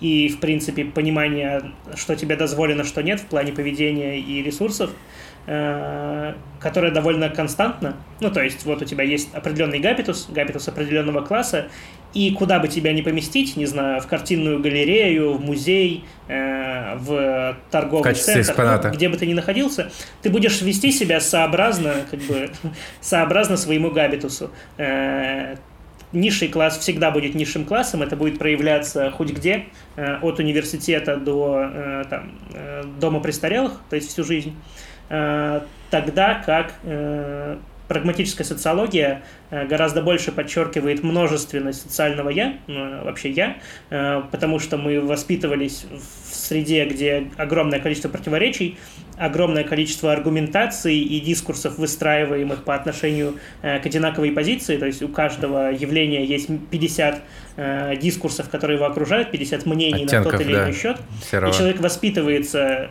и, в принципе, понимание, что тебе дозволено, что нет в плане поведения и ресурсов – которая довольно константна. Ну, то есть, вот у тебя есть определенный габитус, габитус определенного класса, и куда бы тебя ни поместить, не знаю, в картинную галерею, в музей, э, в торговый в центр, ну, где бы ты ни находился, ты будешь вести себя сообразно, как бы, сообразно своему габитусу. Э, низший класс всегда будет низшим классом, это будет проявляться хоть где, э, от университета до э, там, э, дома престарелых, то есть всю жизнь. Э, тогда как э, прагматическая социология э, гораздо больше подчеркивает множественность социального «я», ну, вообще «я», потому что мы воспитывались в среде, где огромное количество противоречий, огромное количество аргументаций и дискурсов, выстраиваемых по отношению к одинаковой позиции, то есть у каждого явления есть 50 дискурсов, которые его окружают, 50 мнений Оттенков, на тот или иной да. счет, Серого. и человек воспитывается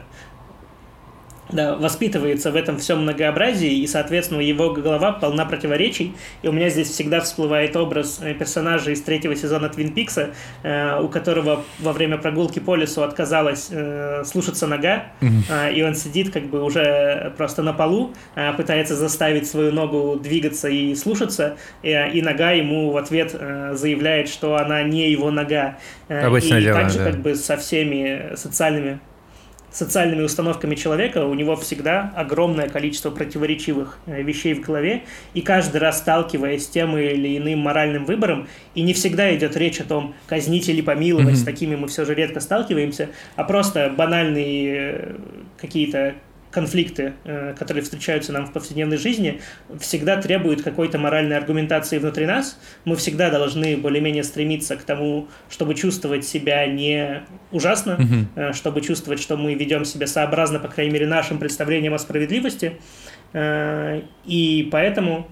да, воспитывается в этом всем многообразии, и, соответственно, его голова полна противоречий. И у меня здесь всегда всплывает образ э, персонажа из третьего сезона Твин Пикса, э, у которого во время прогулки по лесу отказалась э, слушаться нога, э, и он сидит как бы уже просто на полу, э, пытается заставить свою ногу двигаться и слушаться, и, и нога ему в ответ э, заявляет, что она не его нога. Э, Обычное и дело, также да. как бы со всеми социальными социальными установками человека, у него всегда огромное количество противоречивых э, вещей в голове, и каждый раз сталкиваясь с тем или иным моральным выбором, и не всегда идет речь о том, казнить или помиловать, mm-hmm. с такими мы все же редко сталкиваемся, а просто банальные э, какие-то конфликты, э, которые встречаются нам в повседневной жизни, всегда требуют какой-то моральной аргументации внутри нас. Мы всегда должны более-менее стремиться к тому, чтобы чувствовать себя не ужасно, угу. чтобы чувствовать, что мы ведем себя сообразно, по крайней мере, нашим представлениям о справедливости. Э, и поэтому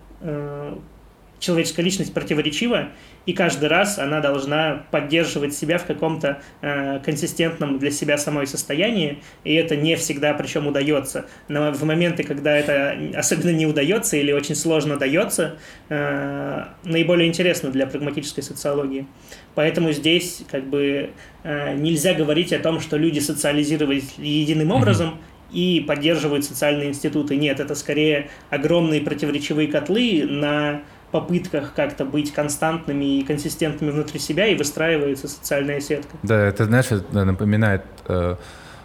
человеческая личность противоречива, и каждый раз она должна поддерживать себя в каком-то э, консистентном для себя самой состоянии, и это не всегда причем удается. Но в моменты, когда это особенно не удается или очень сложно дается, э, наиболее интересно для прагматической социологии. Поэтому здесь как бы э, нельзя говорить о том, что люди социализировались единым образом, mm-hmm и поддерживают социальные институты. Нет, это скорее огромные противоречивые котлы на попытках как-то быть константными и консистентными внутри себя, и выстраивается социальная сетка. Да, это, знаешь, это напоминает э,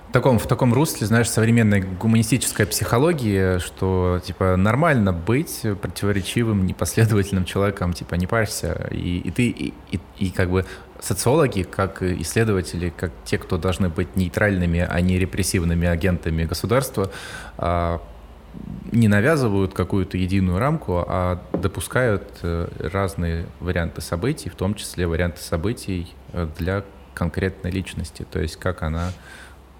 в таком, в таком русле, знаешь, современной гуманистической психологии, что, типа, нормально быть противоречивым, непоследовательным человеком, типа, не парься, и, и ты, и, и, и как бы социологи, как исследователи, как те, кто должны быть нейтральными, а не репрессивными агентами государства, э, не навязывают какую-то единую рамку, а допускают э, разные варианты событий, в том числе варианты событий э, для конкретной личности, то есть как она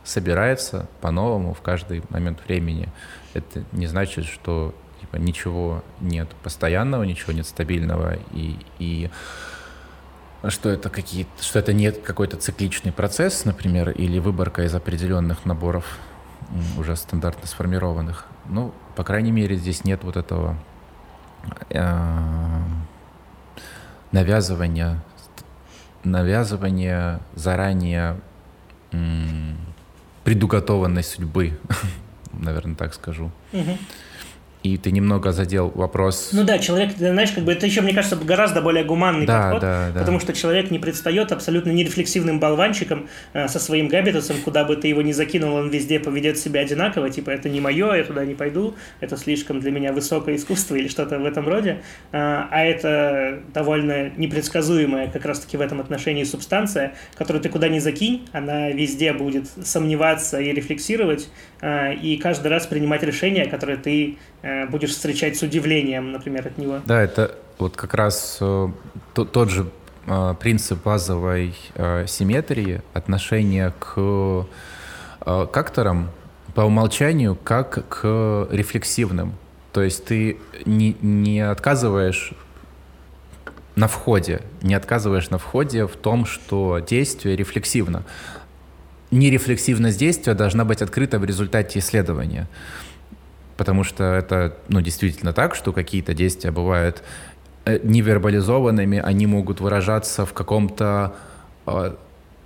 собирается по-новому в каждый момент времени. Это не значит, что типа, ничего нет постоянного, ничего нет стабильного, и, и что это какие что это нет какой-то цикличный процесс, например, или выборка из определенных наборов уже стандартно сформированных. Ну, по крайней мере, здесь нет вот этого э, навязывания, навязывания заранее э, предуготованной судьбы, наверное, так скажу. Угу и ты немного задел вопрос. Ну да, человек, знаешь, как бы это еще, мне кажется, гораздо более гуманный да, подход, да, да. потому что человек не предстает абсолютно нерефлексивным болванчиком э, со своим габитусом, куда бы ты его ни закинул, он везде поведет себя одинаково, типа это не мое, я туда не пойду, это слишком для меня высокое искусство или что-то в этом роде, а, а это довольно непредсказуемая как раз-таки в этом отношении субстанция, которую ты куда ни закинь, она везде будет сомневаться и рефлексировать, а, и каждый раз принимать решения, которые ты Э, будешь встречать с удивлением, например, от него. Да, это вот как раз э, тот, тот же э, принцип базовой симметрии, отношение к, к акторам по умолчанию как к рефлексивным. То есть ты не, не отказываешь на входе, не отказываешь на входе в том, что действие рефлексивно. Нерефлексивность действия должна быть открыта в результате исследования потому что это, ну, действительно так, что какие-то действия бывают э, невербализованными, они могут выражаться в каком-то э,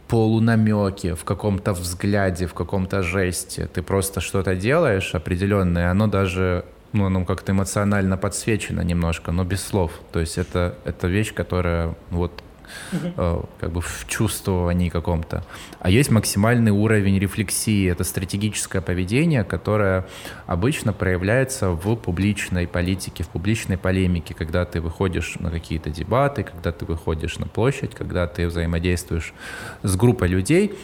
полунамеке, в каком-то взгляде, в каком-то жесте. Ты просто что-то делаешь определенное, оно даже ну, оно как-то эмоционально подсвечено немножко, но без слов. То есть это, это вещь, которая вот угу. как бы в чувствовании каком-то. А есть максимальный уровень рефлексии. Это стратегическое поведение, которое обычно проявляется в публичной политике, в публичной полемике, когда ты выходишь на какие-то дебаты, когда ты выходишь на площадь, когда ты взаимодействуешь с группой людей,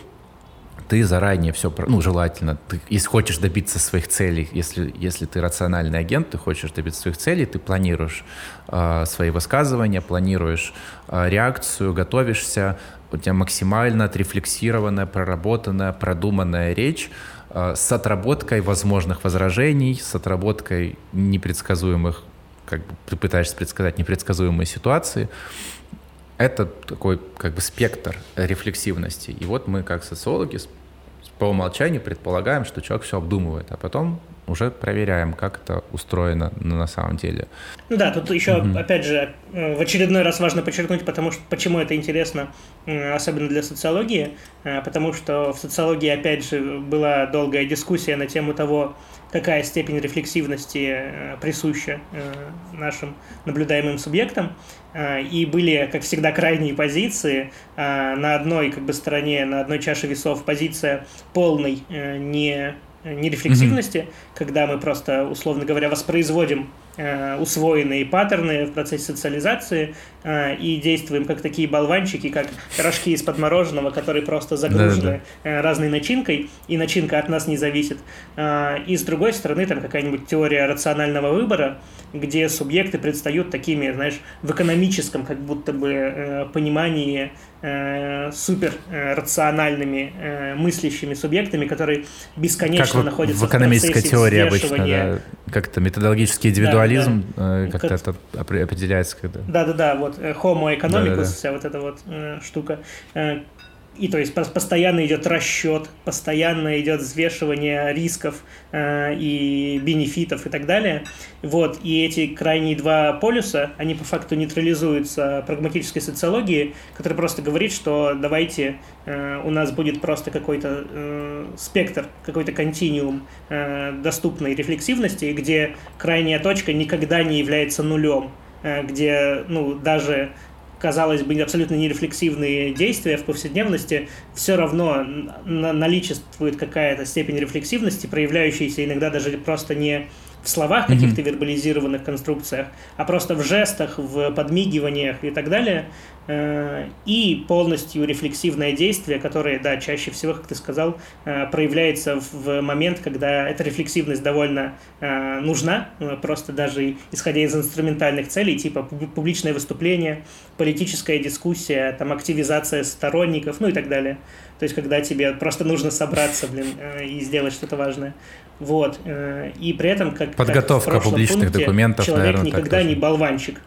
ты заранее все, ну, желательно, ты, если хочешь добиться своих целей, если, если ты рациональный агент, ты хочешь добиться своих целей, ты планируешь э, свои высказывания, планируешь э, реакцию, готовишься, у тебя максимально отрефлексированная, проработанная, продуманная речь э, с отработкой возможных возражений, с отработкой непредсказуемых, как бы ты пытаешься предсказать непредсказуемые ситуации, это такой как бы спектр рефлексивности. И вот мы как социологи по умолчанию предполагаем, что человек все обдумывает, а потом уже проверяем, как это устроено на самом деле. Ну да, тут еще, mm-hmm. опять же, э, в очередной раз важно подчеркнуть, потому что почему это интересно, особенно для социологии, э, потому что в социологии, опять же, была долгая дискуссия на тему того, какая степень рефлексивности э, присуща нашим наблюдаемым субъектам. И были, как всегда, крайние позиции. На одной как бы, стороне, на одной чаше весов позиция полной не нерефлексивности, mm-hmm. когда мы просто, условно говоря, воспроизводим э, усвоенные паттерны в процессе социализации э, и действуем как такие болванчики, как рожки из-под мороженого, которые просто загружены э, разной начинкой, и начинка от нас не зависит. Э, и с другой стороны, там какая-нибудь теория рационального выбора, где субъекты предстают такими, знаешь, в экономическом как будто бы э, понимании э, супер рациональными мыслящими субъектами, которые бесконечно как находятся в экономической в теории обычно, да, как-то методологический индивидуализм да, да. Как-то это определяется. Когда... Да-да-да, вот э, Homo economicus, да, да, да. вся вот эта вот э, штука, э, и то есть постоянно идет расчет, постоянно идет взвешивание рисков э, и бенефитов и так далее. Вот, и эти крайние два полюса, они по факту нейтрализуются прагматической социологией, которая просто говорит, что давайте э, у нас будет просто какой-то э, спектр, какой-то континуум э, доступной рефлексивности, где крайняя точка никогда не является нулем где ну, даже казалось бы, абсолютно нерефлексивные действия в повседневности, все равно наличествует какая-то степень рефлексивности, проявляющаяся иногда даже просто не в словах каких-то вербализированных конструкциях, а просто в жестах, в подмигиваниях и так далее, Э, и полностью рефлексивное действие, которое, да, чаще всего, как ты сказал, э, проявляется в момент, когда эта рефлексивность довольно э, нужна, просто даже исходя из инструментальных целей, типа публичное выступление, политическая дискуссия, там, активизация сторонников, ну и так далее. То есть, когда тебе просто нужно собраться, блин, и сделать что-то важное. Вот. И при этом, как Подготовка как публичных пункте, документов, человек наверное, никогда не болванчик.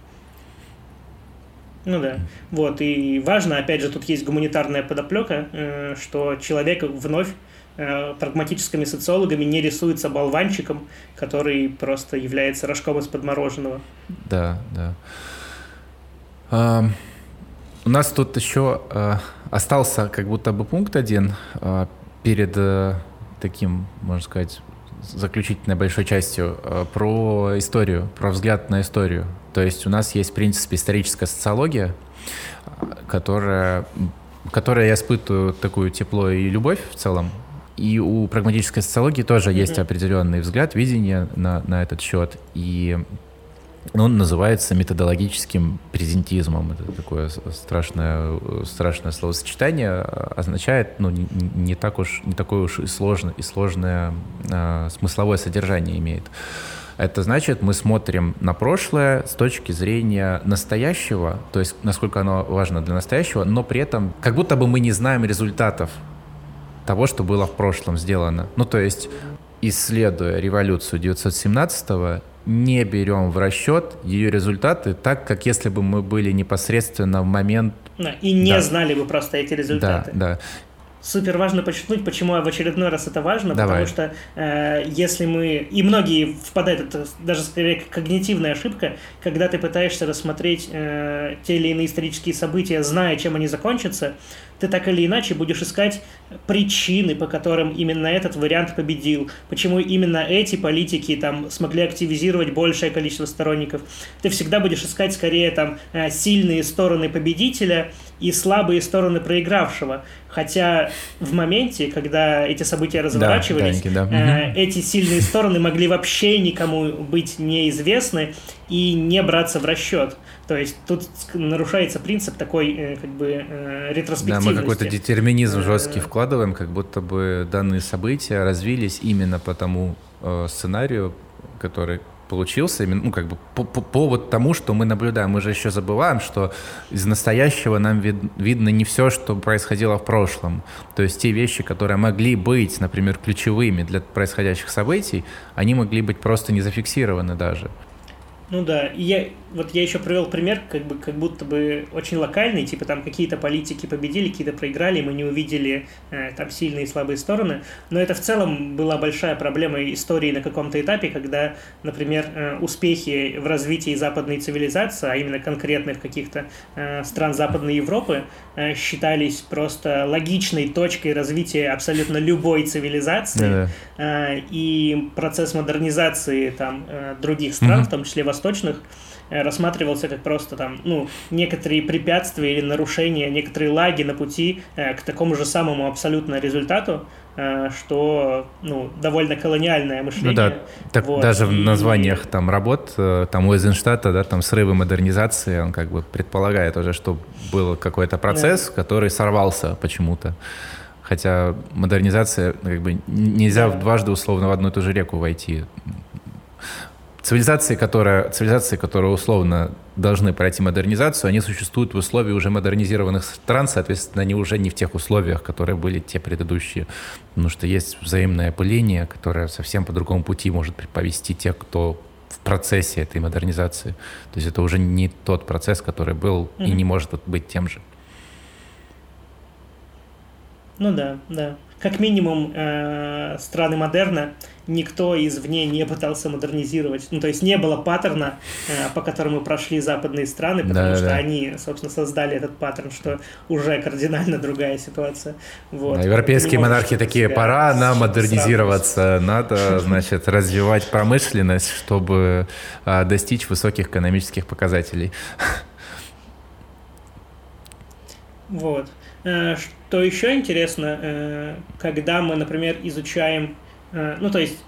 Ну да. Вот, и важно, опять же, тут есть гуманитарная подоплека, э, что человек вновь э, прагматическими социологами не рисуется болванчиком, который просто является рожком из-под мороженого. Да, да. А, у нас тут еще а, остался как будто бы пункт один а, перед а, таким, можно сказать, заключительной большой частью а, про историю, про взгляд на историю. То есть у нас есть, в принципе, историческая социология, которая, которая я испытываю такую тепло и любовь в целом. И у прагматической социологии тоже mm-hmm. есть определенный взгляд, видение на, на этот счет. И он называется методологическим презентизмом. Это такое страшное, страшное словосочетание. Означает, ну, не, не так уж, не такое уж и сложное, и сложное э, смысловое содержание имеет. Это значит, мы смотрим на прошлое с точки зрения настоящего, то есть насколько оно важно для настоящего, но при этом как будто бы мы не знаем результатов того, что было в прошлом сделано. Ну, то есть, исследуя революцию 1917 не берем в расчет ее результаты так, как если бы мы были непосредственно в момент... И не да. знали бы просто эти результаты. Да, да супер важно подчеркнуть, почему в очередной раз это важно, Давай. потому что э, если мы и многие впадают это даже скорее когнитивная ошибка, когда ты пытаешься рассмотреть э, те или иные исторические события, зная, чем они закончатся, ты так или иначе будешь искать причины, по которым именно этот вариант победил, почему именно эти политики там смогли активизировать большее количество сторонников. Ты всегда будешь искать скорее там э, сильные стороны победителя и слабые стороны проигравшего. Хотя в моменте, когда эти события разворачивались, да, да. Э, эти сильные стороны могли вообще никому быть неизвестны и не браться в расчет. То есть тут нарушается принцип такой э, как бы э, ретроспективности. Мы какой-то детерминизм жесткий вкладываем как будто бы данные события развились именно по тому э, сценарию, который получился, именно, ну, как бы по, по, по вот тому, что мы наблюдаем. Мы же еще забываем, что из настоящего нам вид, видно не все, что происходило в прошлом. То есть те вещи, которые могли быть, например, ключевыми для происходящих событий, они могли быть просто не зафиксированы даже. Ну да, и я, вот я еще привел пример, как бы как будто бы очень локальный, типа там какие-то политики победили, какие-то проиграли, мы не увидели э, там сильные и слабые стороны, но это в целом была большая проблема истории на каком-то этапе, когда, например, э, успехи в развитии западной цивилизации, а именно конкретных каких-то э, стран Западной Европы, э, считались просто логичной точкой развития абсолютно любой цивилизации, э, и процесс модернизации там э, других стран, mm-hmm. в том числе восточных, рассматривался как просто там, ну, некоторые препятствия или нарушения, некоторые лаги на пути э, к такому же самому абсолютно результату, э, что, ну, довольно колониальное мышление. Ну да, так вот. даже в названиях там работ, там у Эйзенштадта, да, там срывы модернизации, он как бы предполагает уже, что был какой-то процесс, да. который сорвался почему-то. Хотя модернизация, как бы, нельзя да. дважды условно в одну и ту же реку войти. Цивилизации, которые, цивилизации, которые условно должны пройти модернизацию, они существуют в условиях уже модернизированных стран, соответственно, они уже не в тех условиях, которые были те предыдущие. Потому что есть взаимное опыление, которое совсем по другому пути может повести тех, кто в процессе этой модернизации. То есть это уже не тот процесс, который был mm-hmm. и не может быть тем же. Ну да, да. Как минимум, э, страны модерна никто извне не пытался модернизировать. Ну, то есть не было паттерна, э, по которому прошли западные страны, потому да, что да. они, собственно, создали этот паттерн, что уже кардинально другая ситуация. Вот. Да, европейские монархи такие, пора нам модернизироваться, надо, значит, развивать промышленность, чтобы а, достичь высоких экономических показателей. Вот. Э, что еще интересно, э, когда мы, например, изучаем ну, то есть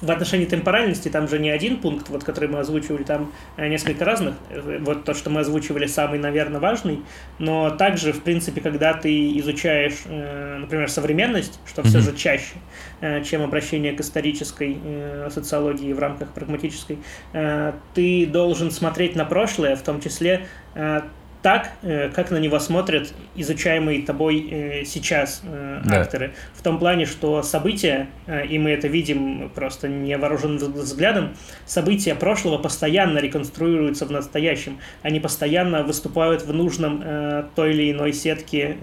в отношении темпоральности там же не один пункт, вот, который мы озвучивали, там э, несколько разных. Э, вот то, что мы озвучивали, самый, наверное, важный. Но также, в принципе, когда ты изучаешь, например, современность, что mm-hmm. все же чаще, чем обращение к исторической социологии в рамках прагматической, ты должен смотреть на прошлое, в том числе так, э, как на него смотрят изучаемые тобой э, сейчас э, да. акторы. В том плане, что события, и мы это видим просто невооруженным взглядом, события прошлого постоянно реконструируются в настоящем. Они постоянно выступают в нужном той или иной сетке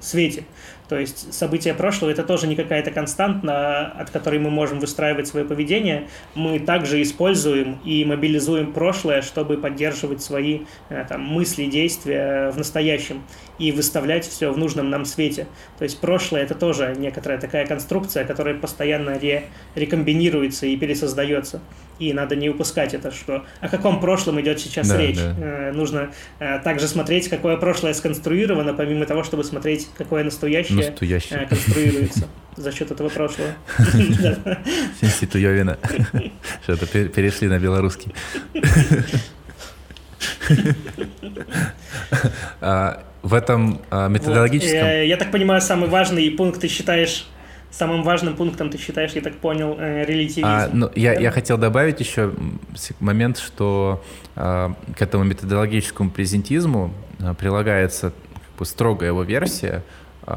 свете. То есть события прошлого это тоже не какая-то константа, от которой мы можем выстраивать свое поведение. Мы также используем и мобилизуем прошлое, чтобы поддерживать свои э, там, мысли, действия в настоящем и выставлять все в нужном нам свете. То есть прошлое это тоже некоторая такая конструкция, которая постоянно ре рекомбинируется и пересоздается. И надо не упускать это, что о каком прошлом идет сейчас да, речь. Да. Э, нужно э, также смотреть, какое прошлое сконструировано, помимо того, чтобы смотреть, какое настоящее, настоящее. Э, конструируется за счет этого прошлого. Синситуевина. Что-то перешли на белорусский. А, в этом а, методологическом... Я так понимаю, самый важный пункт ты считаешь самым важным пунктом ты считаешь, я так понял, э, релятивизм. А, ну, я, я хотел добавить еще момент, что э, к этому методологическому презентизму э, прилагается как бы, строгая его версия, э,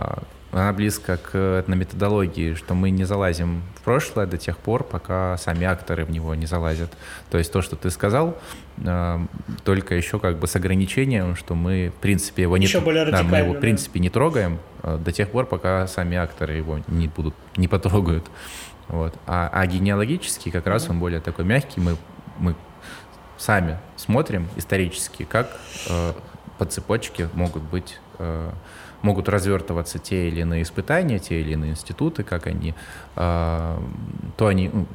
она близко к этнометодологии, что мы не залазим в прошлое до тех пор, пока сами акторы в него не залазят. То есть то, что ты сказал, э, только еще как бы с ограничением, что мы, в принципе, его еще не, да, мы его, в принципе, не трогаем э, до тех пор, пока сами акторы его не будут, не потрогают. Вот. А, а генеалогический как раз он более такой мягкий. Мы, мы сами смотрим исторически, как э, по цепочке могут быть э, могут развертываться те или иные испытания, те или иные институты, как они, э, то они, ну,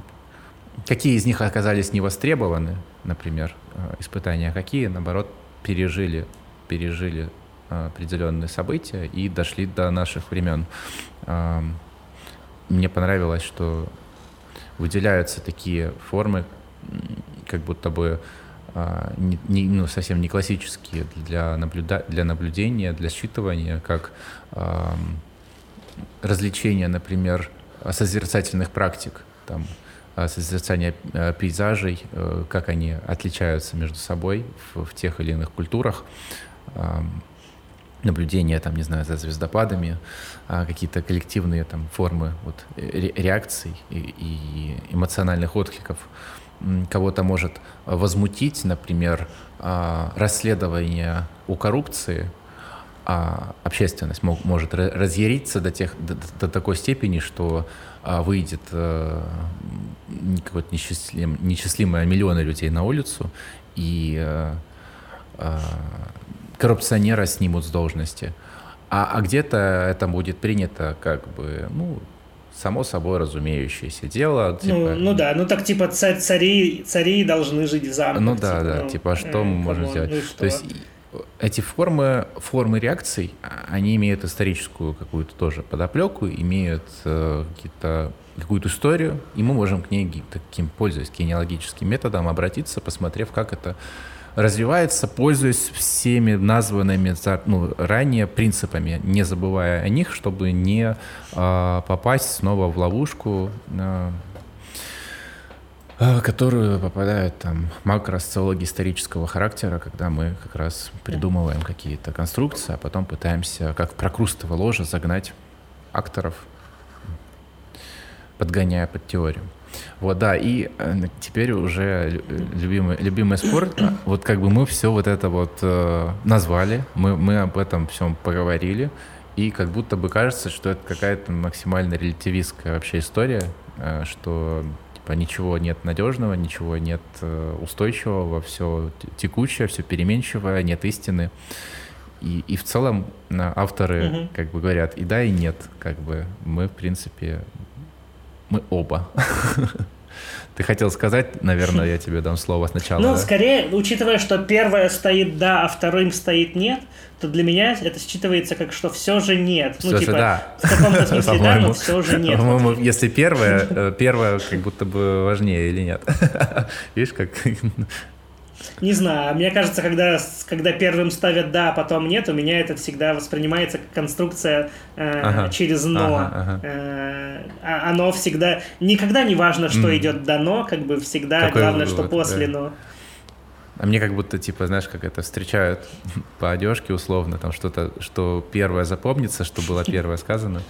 какие из них оказались невостребованы, например, э, испытания, а какие, наоборот, пережили, пережили э, определенные события и дошли до наших времен. Э, мне понравилось, что выделяются такие формы, как будто бы а, не, не, ну, совсем не классические для, наблюда для наблюдения, для считывания, как э, развлечения, например, созерцательных практик, там, созерцание пейзажей, как они отличаются между собой в, в тех или иных культурах, наблюдения, там, не знаю, за звездопадами, какие-то коллективные там формы вот, реакций и, и эмоциональных откликов кого-то может возмутить, например, расследование о коррупции, а общественность мог, может разъяриться до, тех, до, до такой степени, что а, выйдет а, какое-то нечислим, нечислимое миллионы людей на улицу, и а, а, коррупционера снимут с должности. А, а где-то это будет принято как бы, ну, само собой разумеющееся дело. Ну, типа, ну, ну да, ну так типа царь, цари, цари должны жить в замке. Ну да, типа, да, ну, типа а что э, мы можем сделать? Ну, То есть эти формы, формы реакций, они имеют историческую какую-то тоже подоплеку, имеют э, какие-то какую-то историю, и мы можем к ней таким, пользуясь генеалогическим методом, обратиться, посмотрев, как это развивается, пользуясь всеми названными ну, ранее принципами, не забывая о них, чтобы не э, попасть снова в ловушку, э, которую попадают там макросоциологи исторического характера, когда мы как раз придумываем какие-то конструкции, а потом пытаемся, как прокрустово ложе, загнать акторов, подгоняя под теорию. Вот, да, и э, теперь уже любимый, любимый спорт, вот как бы мы все вот это вот э, назвали, мы, мы об этом всем поговорили, и как будто бы кажется, что это какая-то максимально релятивистская вообще история, э, что типа ничего нет надежного, ничего нет э, устойчивого, все текучее, все переменчивое, нет истины. И, и в целом авторы угу. как бы говорят и да, и нет. Как бы мы, в принципе, мы оба. Ты хотел сказать, наверное, я тебе дам слово сначала. Ну, да? скорее, учитывая, что первое стоит да, а вторым стоит нет, то для меня это считывается как, что все же нет. Все ну, типа, же да. в каком-то смысле да, но все же нет. По-моему, если первое, э, первое как будто бы важнее или нет. Видишь, как не знаю, мне кажется, когда, когда первым ставят да, а потом нет, у меня это всегда воспринимается как конструкция э, ага. через но. Ага, ага. Э, а оно всегда... Никогда не важно, что mm. идет до но, как бы всегда Какой главное, вывод, что после да. но. А мне как будто, типа, знаешь, как это встречают по одежке условно, там что-то, что первое запомнится, что было первое сказано,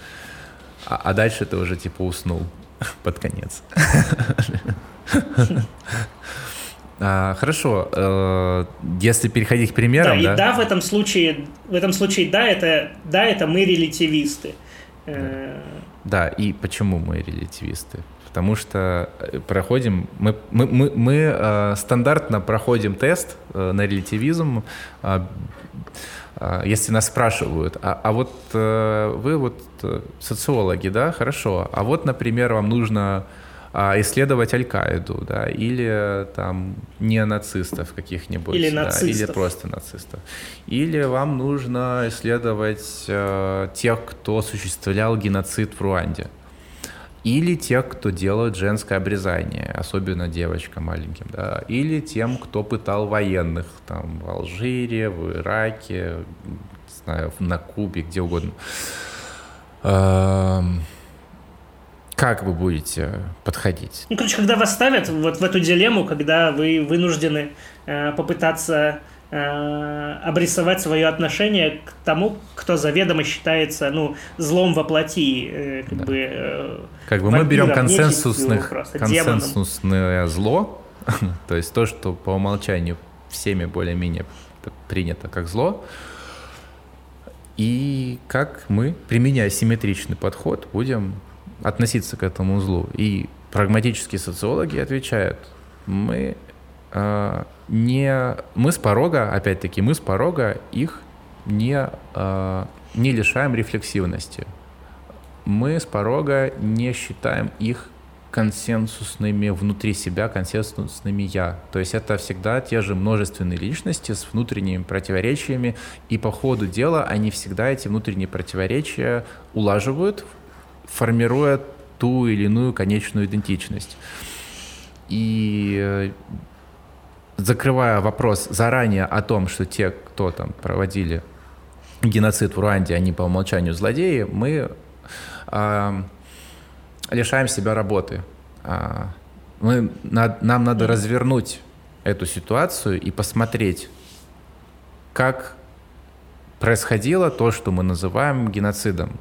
а, а дальше ты уже, типа, уснул под конец. А, хорошо, э, если переходить к примерам, да, да? И да, в этом случае, в этом случае, да, это, да, это мы релятивисты. Э, да, и почему мы релятивисты? Потому что э, проходим, мы, мы, мы, мы э, стандартно проходим тест э, на релятивизм, э, э, если нас спрашивают, а, а вот э, вы вот социологи, да, хорошо, а вот, например, вам нужно исследовать Аль-Каиду, да, или там не нацистов каких-нибудь, или, да, нацистов. или просто нацистов. Или вам нужно исследовать э, тех, кто осуществлял геноцид в Руанде. Или тех, кто делает женское обрезание, особенно девочкам маленьким, да. Или тем, кто пытал военных там в Алжире, в Ираке, не знаю, на Кубе, где угодно. Как вы будете подходить? Ну, короче, когда вас ставят вот в эту дилемму, когда вы вынуждены э, попытаться э, обрисовать свое отношение к тому, кто заведомо считается ну, злом во плоти. Э, как, да. бы, э, как бы мы берем консенсусных, консенсусное зло, то есть то, что по умолчанию всеми более-менее принято как зло, и как мы, применяя симметричный подход, будем относиться к этому узлу. И прагматические социологи отвечают, мы э, не, мы с порога, опять-таки, мы с порога их не, э, не лишаем рефлексивности. Мы с порога не считаем их консенсусными внутри себя, консенсусными я. То есть это всегда те же множественные личности с внутренними противоречиями, и по ходу дела они всегда эти внутренние противоречия улаживают, формируя ту или иную конечную идентичность. И э, закрывая вопрос заранее о том, что те, кто там проводили геноцид в Руанде, они по умолчанию злодеи, мы э, лишаем себя работы. Э, мы, на, нам надо развернуть эту ситуацию и посмотреть, как происходило то, что мы называем геноцидом,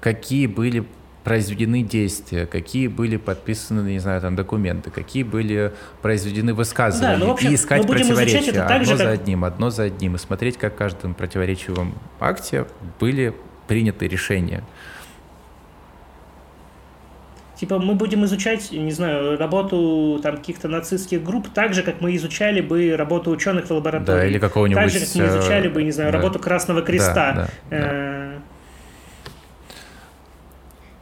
какие были произведены действия, какие были подписаны, не знаю, там документы, какие были произведены высказывания, да, ну, общем, и искать противоречия одно же, за как... одним, одно за одним, и смотреть, как в каждом противоречивом акте были приняты решения. Типа мы будем изучать, не знаю, работу там каких-то нацистских групп так же, как мы изучали бы работу ученых в лаборатории. Да, или какого-нибудь... Так же, как мы э, изучали бы, не знаю, да. работу Красного Креста. Да, да, да.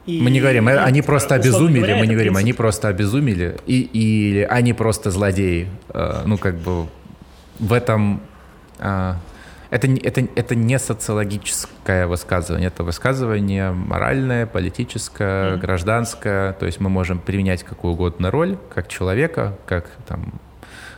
Э, и, мы не говорим, и, они просто обезумели, говоря, мы не говорим, принцип. они просто обезумели, и, или они просто злодеи. Э, ну, как бы в этом... Э, это, это, это не социологическое высказывание, это высказывание моральное, политическое, mm-hmm. гражданское. То есть мы можем применять какую угодно роль, как человека, как там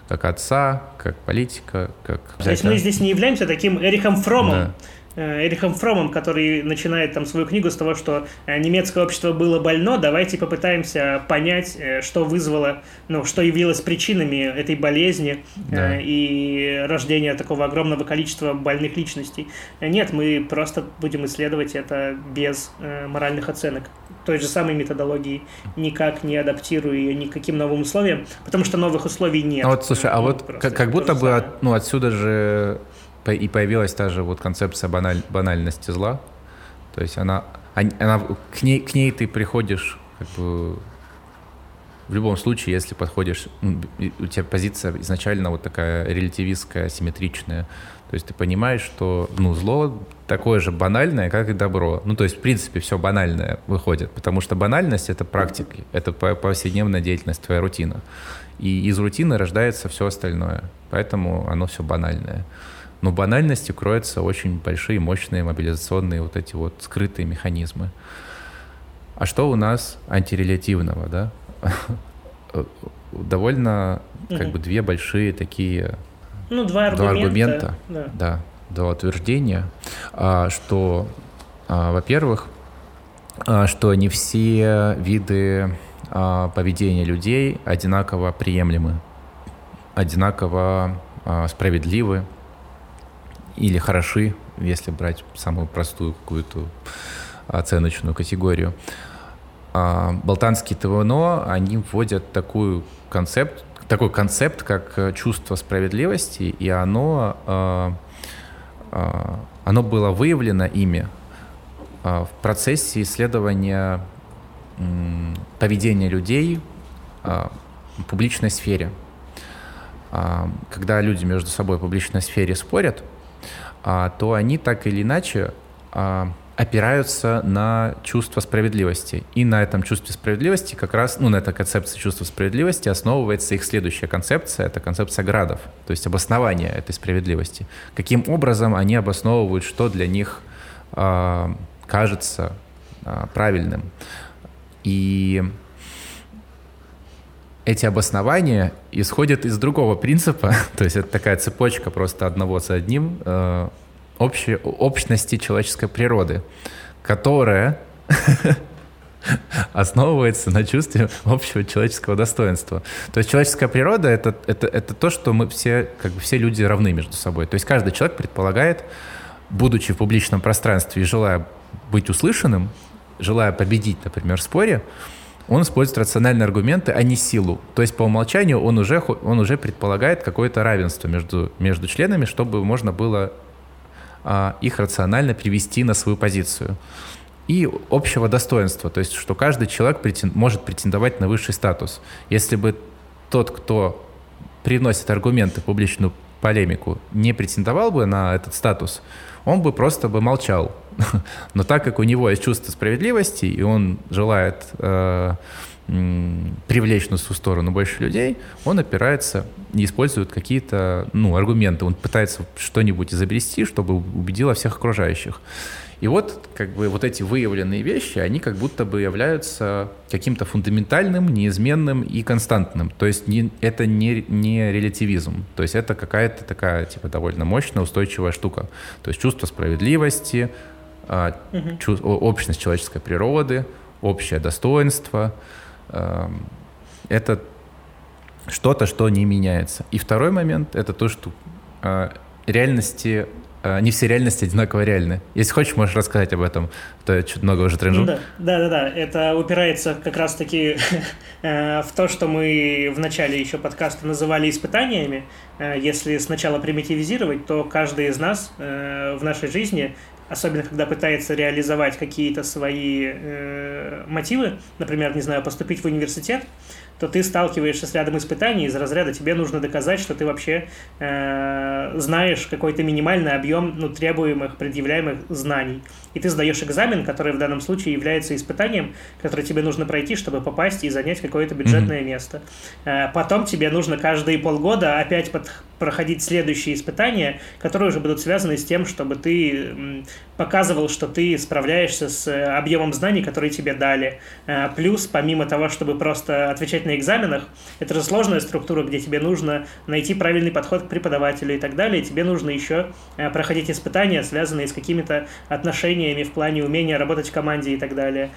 как отца, как политика, как... То есть мы здесь не являемся таким Эрихом Фромом, да Э, Эрихом Фромом, который начинает там свою книгу с того, что э, немецкое общество было больно, давайте попытаемся понять, э, что вызвало, ну, что явилось причинами этой болезни да. и рождения такого огромного количества больных личностей. Нет, мы просто будем исследовать это без моральных оценок той же самой методологии, никак не адаптируя ее никаким новым условиям, потому что новых условий нет. А вот, слушай, а вот как, как будто бы от, ну, отсюда же и появилась та же вот концепция баналь, банальности зла. То есть она, она к, ней, к ней ты приходишь как бы в любом случае, если подходишь, у тебя позиция изначально вот такая релятивистская, симметричная. То есть ты понимаешь, что ну, зло такое же банальное, как и добро. Ну, то есть, в принципе, все банальное выходит, потому что банальность — это практика, это повседневная деятельность, твоя рутина. И из рутины рождается все остальное, поэтому оно все банальное. Но в банальности кроются очень большие, мощные мобилизационные вот эти вот скрытые механизмы. А что у нас антирелятивного, да? Довольно как бы две большие такие ну, два аргумента, два аргумента да. да, два утверждения, а, что, а, во-первых, а, что не все виды поведения людей одинаково приемлемы, одинаково справедливы, или хороши, если брать самую простую какую-то оценочную категорию. А Балтанские ТВНО, они вводят такую концепт, такой концепт, как чувство справедливости, и оно, а, а, оно было выявлено ими а, в процессе исследования поведения людей в публичной сфере. Когда люди между собой в публичной сфере спорят, а, то они так или иначе а, опираются на чувство справедливости. И на этом чувстве справедливости как раз, ну, на этой концепции чувства справедливости основывается их следующая концепция, это концепция градов, то есть обоснование этой справедливости. Каким образом они обосновывают, что для них э, кажется э, правильным. И эти обоснования исходят из другого принципа, то есть это такая цепочка просто одного за одним э, общей, общности человеческой природы, которая основывается на чувстве общего человеческого достоинства. То есть человеческая природа это, это, это то, что мы все, как бы все люди равны между собой. То есть каждый человек предполагает, будучи в публичном пространстве и желая быть услышанным, желая победить, например, в споре, он использует рациональные аргументы, а не силу. То есть по умолчанию он уже, он уже предполагает какое-то равенство между, между членами, чтобы можно было а, их рационально привести на свою позицию. И общего достоинства, то есть что каждый человек претен, может претендовать на высший статус. Если бы тот, кто приносит аргументы в публичную полемику, не претендовал бы на этот статус, он бы просто бы молчал. Но так как у него есть чувство справедливости, и он желает э, привлечь на свою сторону больше людей, он опирается и использует какие-то ну, аргументы. Он пытается что-нибудь изобрести, чтобы убедило всех окружающих. И вот как бы вот эти выявленные вещи, они как будто бы являются каким-то фундаментальным, неизменным и константным. То есть не, это не, не релятивизм. То есть это какая-то такая типа довольно мощная, устойчивая штука. То есть чувство справедливости, угу. общность человеческой природы, общее достоинство. Это что-то, что не меняется. И второй момент — это то, что реальности Э, не все реальности одинаково реальны. Если хочешь, можешь рассказать об этом. То я чуть много уже тренжу. Да, да, да, да. Это упирается как раз-таки э, в то, что мы в начале еще подкаста называли испытаниями. Э, если сначала примитивизировать, то каждый из нас в нашей жизни особенно когда пытается реализовать какие-то свои э, мотивы, например, не знаю, поступить в университет, то ты сталкиваешься с рядом испытаний из разряда тебе нужно доказать, что ты вообще э, знаешь какой-то минимальный объем ну, требуемых, предъявляемых знаний. И ты сдаешь экзамен, который в данном случае является испытанием, которое тебе нужно пройти, чтобы попасть и занять какое-то бюджетное mm-hmm. место. Э, потом тебе нужно каждые полгода опять под, проходить следующие испытания, которые уже будут связаны с тем, чтобы ты показывал, что ты справляешься с э, объемом знаний, которые тебе дали. Э, плюс, помимо того, чтобы просто отвечать на экзаменах, это же сложная структура, где тебе нужно найти правильный подход к преподавателю и так далее. Тебе нужно еще э, проходить испытания, связанные с какими-то отношениями в плане умения работать в команде и так далее.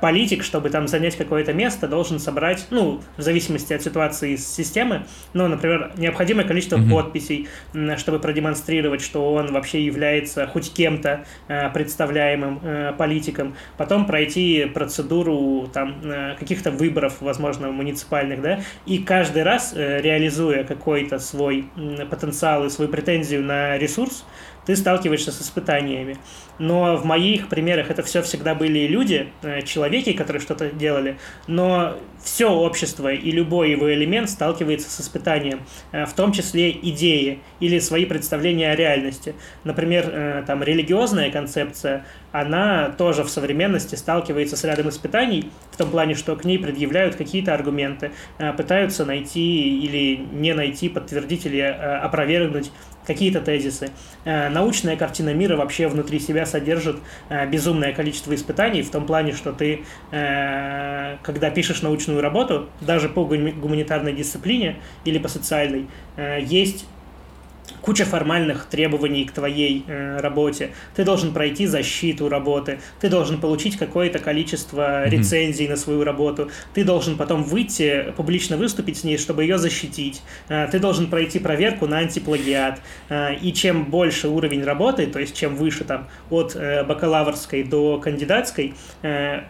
Политик, чтобы там занять какое-то место, должен собрать, ну, в зависимости от ситуации системы, ну, например, необходимое количество mm-hmm. подписей, чтобы продемонстрировать, что он вообще является хоть кем-то Э, представляемым э, политикам, потом пройти процедуру там э, каких-то выборов, возможно, муниципальных, да, и каждый раз, реализуя какой-то свой потенциал и свою претензию на ресурс, ты сталкиваешься с испытаниями. Но в моих примерах это все всегда были люди, э, человеки, которые что-то делали. Но все общество и любой его элемент сталкивается с испытанием, э, в том числе идеи или свои представления о реальности. Например, э, там религиозная концепция, она тоже в современности сталкивается с рядом испытаний, в том плане, что к ней предъявляют какие-то аргументы, пытаются найти или не найти, подтвердить или опровергнуть какие-то тезисы. Э, научная картина мира вообще внутри себя содержит э, безумное количество испытаний в том плане, что ты, э, когда пишешь научную работу, даже по гуманитарной дисциплине или по социальной, есть куча формальных требований к твоей э, работе. Ты должен пройти защиту работы, ты должен получить какое-то количество рецензий mm-hmm. на свою работу, ты должен потом выйти, публично выступить с ней, чтобы ее защитить, э, ты должен пройти проверку на антиплагиат. Э, и чем больше уровень работы, то есть чем выше там от э, бакалаврской до кандидатской, э,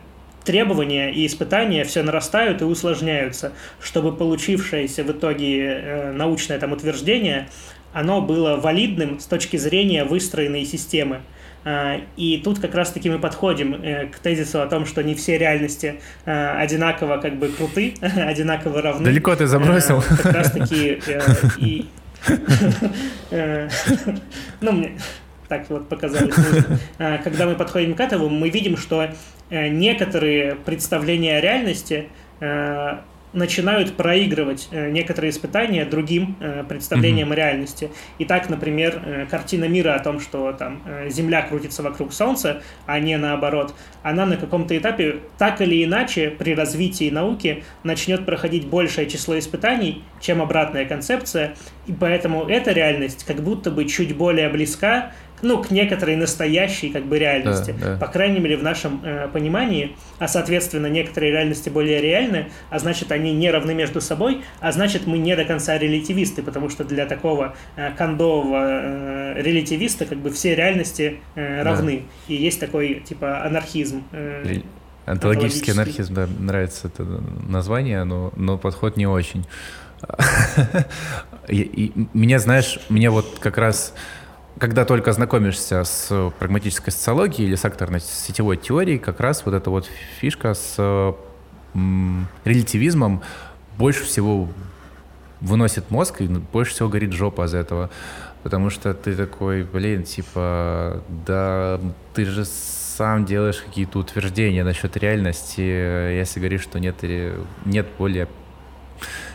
требования и испытания все нарастают и усложняются, чтобы получившееся в итоге э, научное там утверждение оно было валидным с точки зрения выстроенной системы. А, и тут как раз-таки мы подходим э, к тезису о том, что не все реальности э, одинаково как бы круты, одинаково равны. Далеко ты забросил. Э, как раз-таки и... Ну, мне так вот показалось. Когда мы подходим к этому, мы видим, что некоторые представления о реальности начинают проигрывать э, некоторые испытания другим э, представлениям mm-hmm. реальности. И так, например, э, картина мира о том, что там Земля крутится вокруг Солнца, а не наоборот, она на каком-то этапе так или иначе при развитии науки начнет проходить большее число испытаний, чем обратная концепция, и поэтому эта реальность как будто бы чуть более близка ну, к некоторой настоящей как бы реальности, да, да. по крайней мере в нашем э, понимании, а соответственно некоторые реальности более реальны, а значит они не равны между собой, а значит мы не до конца релятивисты, потому что для такого э, кондового э, релятивиста как бы все реальности э, равны, да. и есть такой типа анархизм. Э, Онтологический анархизм, да, нравится это название, но, но подход не очень. меня, знаешь, меня вот как раз когда только знакомишься с прагматической социологией или с акторной сетевой теорией, как раз вот эта вот фишка с м, релятивизмом больше всего выносит мозг и больше всего горит жопа из этого. Потому что ты такой, блин, типа, да ты же сам делаешь какие-то утверждения насчет реальности, если говоришь, что нет, нет более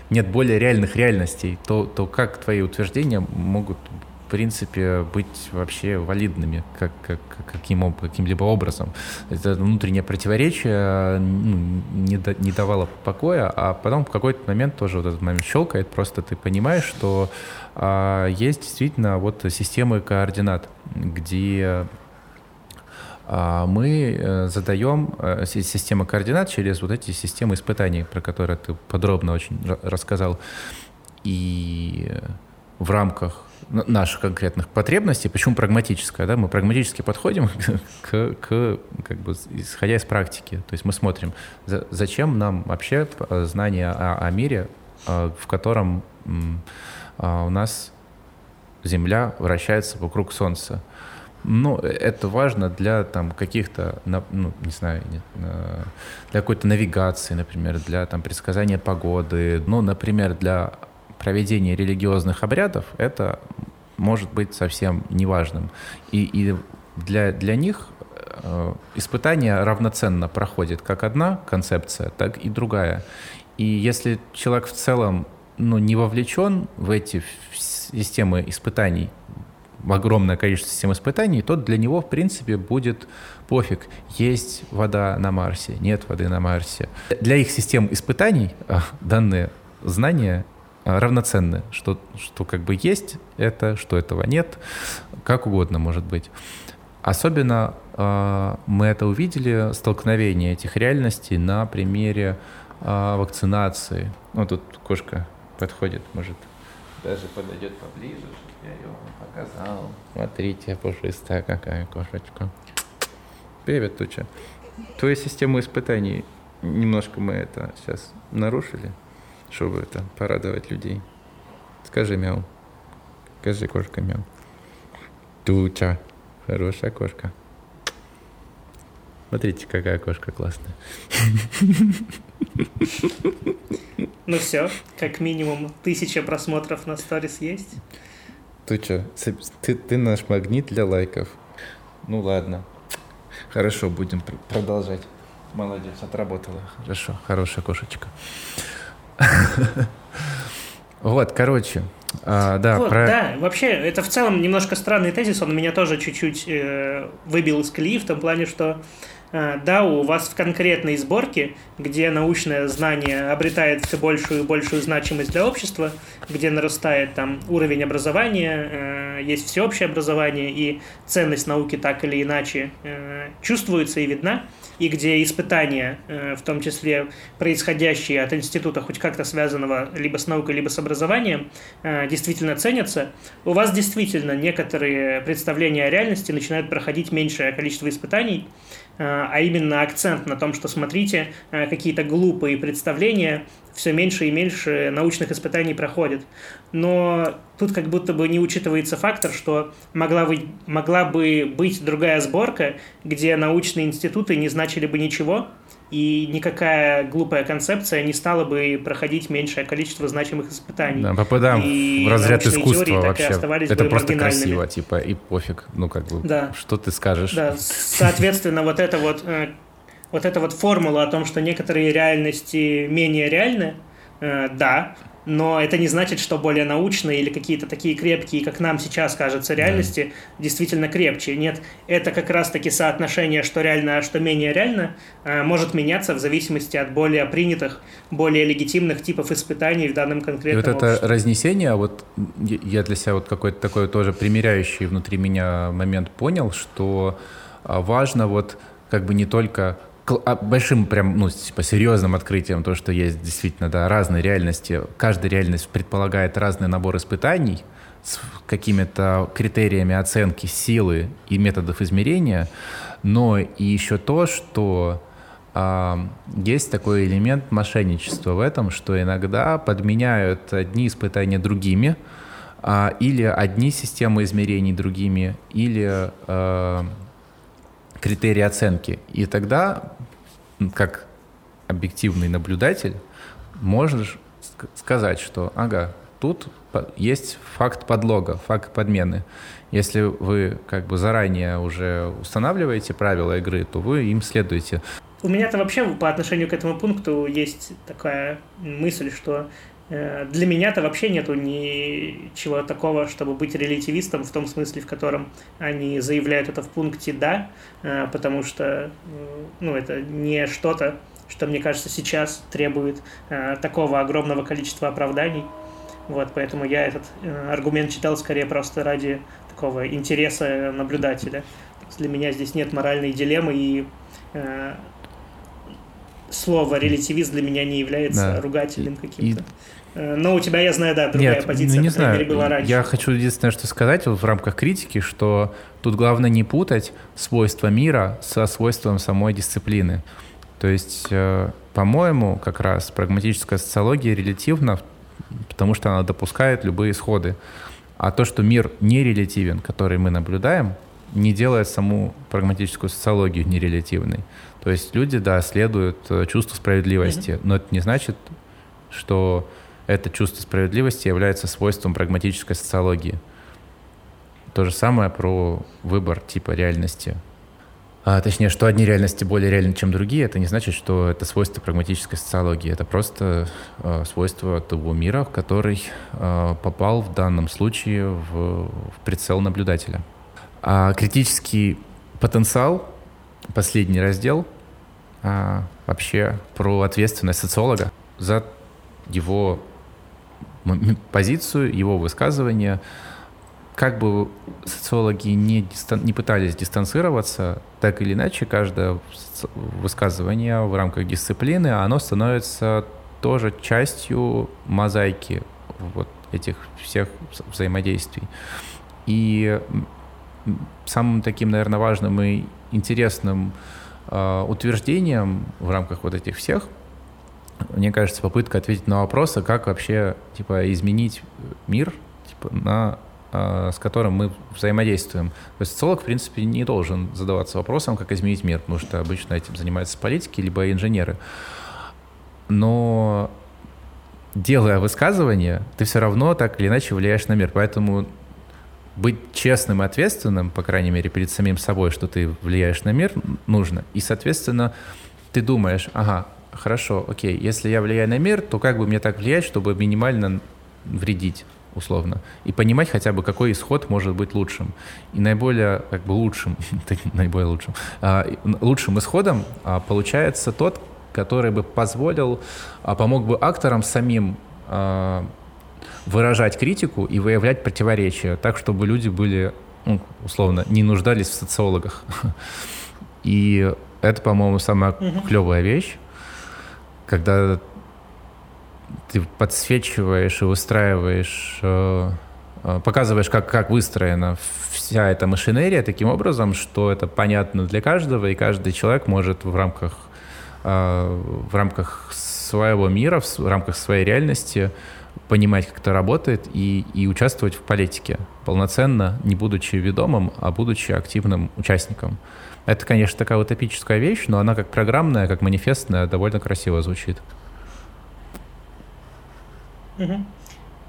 нет более реальных реальностей, то, то как твои утверждения могут принципе, быть вообще валидными как, как, каким, каким-либо образом. Это внутреннее противоречие ну, не, да, не давало покоя, а потом в какой-то момент тоже вот этот момент щелкает, просто ты понимаешь, что а, есть действительно вот системы координат, где а мы э, задаем э, систему координат через вот эти системы испытаний, про которые ты подробно очень рассказал. И в рамках наших конкретных потребностей, почему прагматическая, да, мы прагматически подходим к, к как бы исходя из практики, то есть мы смотрим, за, зачем нам вообще знание о, о мире, а, в котором а, у нас Земля вращается вокруг Солнца. Ну, это важно для там каких-то, ну, не знаю, для какой-то навигации, например, для там предсказания погоды, ну, например, для проведения религиозных обрядов, это может быть совсем неважным. И, и для, для них э, испытание равноценно проходит как одна концепция, так и другая. И если человек в целом ну, не вовлечен в эти системы испытаний, в огромное количество систем испытаний, то для него, в принципе, будет пофиг, есть вода на Марсе, нет воды на Марсе. Для их систем испытаний а, данные знания равноценны, что, что как бы есть это, что этого нет, как угодно может быть. Особенно э, мы это увидели, столкновение этих реальностей на примере э, вакцинации. Ну, тут кошка подходит, может, даже подойдет поближе, чтобы я ее показал. Смотрите, пушистая какая кошечка. Привет, Туча. Твою систему испытаний немножко мы это сейчас нарушили, чтобы это порадовать людей. Скажи мяу. Скажи кошка мяу. Туча. Хорошая кошка. Смотрите, какая кошка классная. Ну все, как минимум тысяча просмотров на сторис есть. Что, ты, ты наш магнит для лайков. Ну ладно. Хорошо, будем продолжать. Молодец, отработала. Хорошо, хорошая кошечка. Вот, короче, а, да, вот, про... да, вообще, это в целом немножко странный тезис, он меня тоже чуть-чуть э, выбил из колеи в том плане, что да, у вас в конкретной сборке, где научное знание обретает все большую и большую значимость для общества, где нарастает там уровень образования, э, есть всеобщее образование, и ценность науки так или иначе э, чувствуется и видна, и где испытания, э, в том числе происходящие от института, хоть как-то связанного либо с наукой, либо с образованием, действительно ценятся, у вас действительно некоторые представления о реальности начинают проходить меньшее количество испытаний, а именно акцент на том, что смотрите, какие-то глупые представления все меньше и меньше научных испытаний проходит. Но тут как будто бы не учитывается фактор, что могла, бы, могла бы быть другая сборка, где научные институты не значили бы ничего, и никакая глупая концепция не стала бы проходить меньшее количество значимых испытаний. Да, попадаем и в разряд искусства вообще. Это просто красиво, типа, и пофиг, ну как бы, да. что ты скажешь. Да, соответственно, вот это вот э, вот эта вот формула о том, что некоторые реальности менее реальны, э, да, но это не значит, что более научные или какие-то такие крепкие, как нам сейчас кажется, реальности да. действительно крепче. Нет, это как раз-таки соотношение, что реально, а что менее реально, э, может меняться в зависимости от более принятых, более легитимных типов испытаний в данном конкретном И вот это разнесение, вот я для себя вот какой-то такой тоже примеряющий внутри меня момент понял, что а, важно вот как бы не только а, большим прям, ну, типа, серьезным открытием то, что есть действительно, да, разные реальности. Каждая реальность предполагает разный набор испытаний с какими-то критериями оценки силы и методов измерения, но и еще то, что а, есть такой элемент мошенничества в этом, что иногда подменяют одни испытания другими, а, или одни системы измерений другими, или а, критерии оценки. И тогда, как объективный наблюдатель, можешь сказать, что ага, тут есть факт подлога, факт подмены. Если вы как бы заранее уже устанавливаете правила игры, то вы им следуете. У меня-то вообще по отношению к этому пункту есть такая мысль, что для меня-то вообще нету ничего такого, чтобы быть релятивистом в том смысле, в котором они заявляют это в пункте «да», э, потому что э, ну, это не что-то, что, мне кажется, сейчас требует такого огромного количества оправданий. Вот, поэтому я этот аргумент читал скорее просто ради такого интереса наблюдателя. Для меня здесь нет моральной дилеммы, и э, слово релятивизм для меня не является да. ругательным каким-то. И... Э, но у тебя, я знаю, да, другая Нет, позиция, ну, не знаю. Была раньше. Я хочу единственное, что сказать вот в рамках критики, что тут главное не путать свойства мира со свойством самой дисциплины. То есть, э, по-моему, как раз прагматическая социология релятивна, потому что она допускает любые исходы. А то, что мир не релятивен, который мы наблюдаем, не делает саму прагматическую социологию нерелятивной. То есть люди, да, следуют э, чувству справедливости, mm-hmm. но это не значит, что это чувство справедливости является свойством прагматической социологии. То же самое про выбор типа реальности. А, точнее, что одни реальности более реальны, чем другие, это не значит, что это свойство прагматической социологии. Это просто э, свойство того мира, в который э, попал в данном случае в, в прицел наблюдателя. А критический потенциал, последний раздел, а, вообще про ответственность социолога за его позицию, его высказывание. Как бы социологи не, дистан, не пытались дистанцироваться, так или иначе, каждое высказывание в рамках дисциплины, оно становится тоже частью мозаики вот этих всех взаимодействий. И самым таким, наверное, важным и интересным э, утверждением в рамках вот этих всех, мне кажется, попытка ответить на вопросы, как вообще типа изменить мир, типа, на э, с которым мы взаимодействуем. То есть социолог, в принципе, не должен задаваться вопросом, как изменить мир, потому что обычно этим занимаются политики либо инженеры. Но делая высказывание, ты все равно так или иначе влияешь на мир. Поэтому быть честным и ответственным, по крайней мере, перед самим собой, что ты влияешь на мир, нужно. И, соответственно, ты думаешь, ага, хорошо, окей, если я влияю на мир, то как бы мне так влиять, чтобы минимально вредить? условно, и понимать хотя бы, какой исход может быть лучшим. И наиболее, как бы лучшим, наиболее лучшим, а, лучшим исходом а, получается тот, который бы позволил, а, помог бы акторам самим а, выражать критику и выявлять противоречия, так, чтобы люди были, ну, условно, не нуждались в социологах. И это, по-моему, самая угу. клевая вещь, когда ты подсвечиваешь и устраиваешь, э, э, показываешь, как, как выстроена вся эта машинерия таким образом, что это понятно для каждого, и каждый человек может в рамках, э, в рамках своего мира, в рамках своей реальности понимать, как это работает, и, и участвовать в политике полноценно, не будучи ведомым, а будучи активным участником. Это, конечно, такая утопическая вещь, но она как программная, как манифестная довольно красиво звучит. Угу.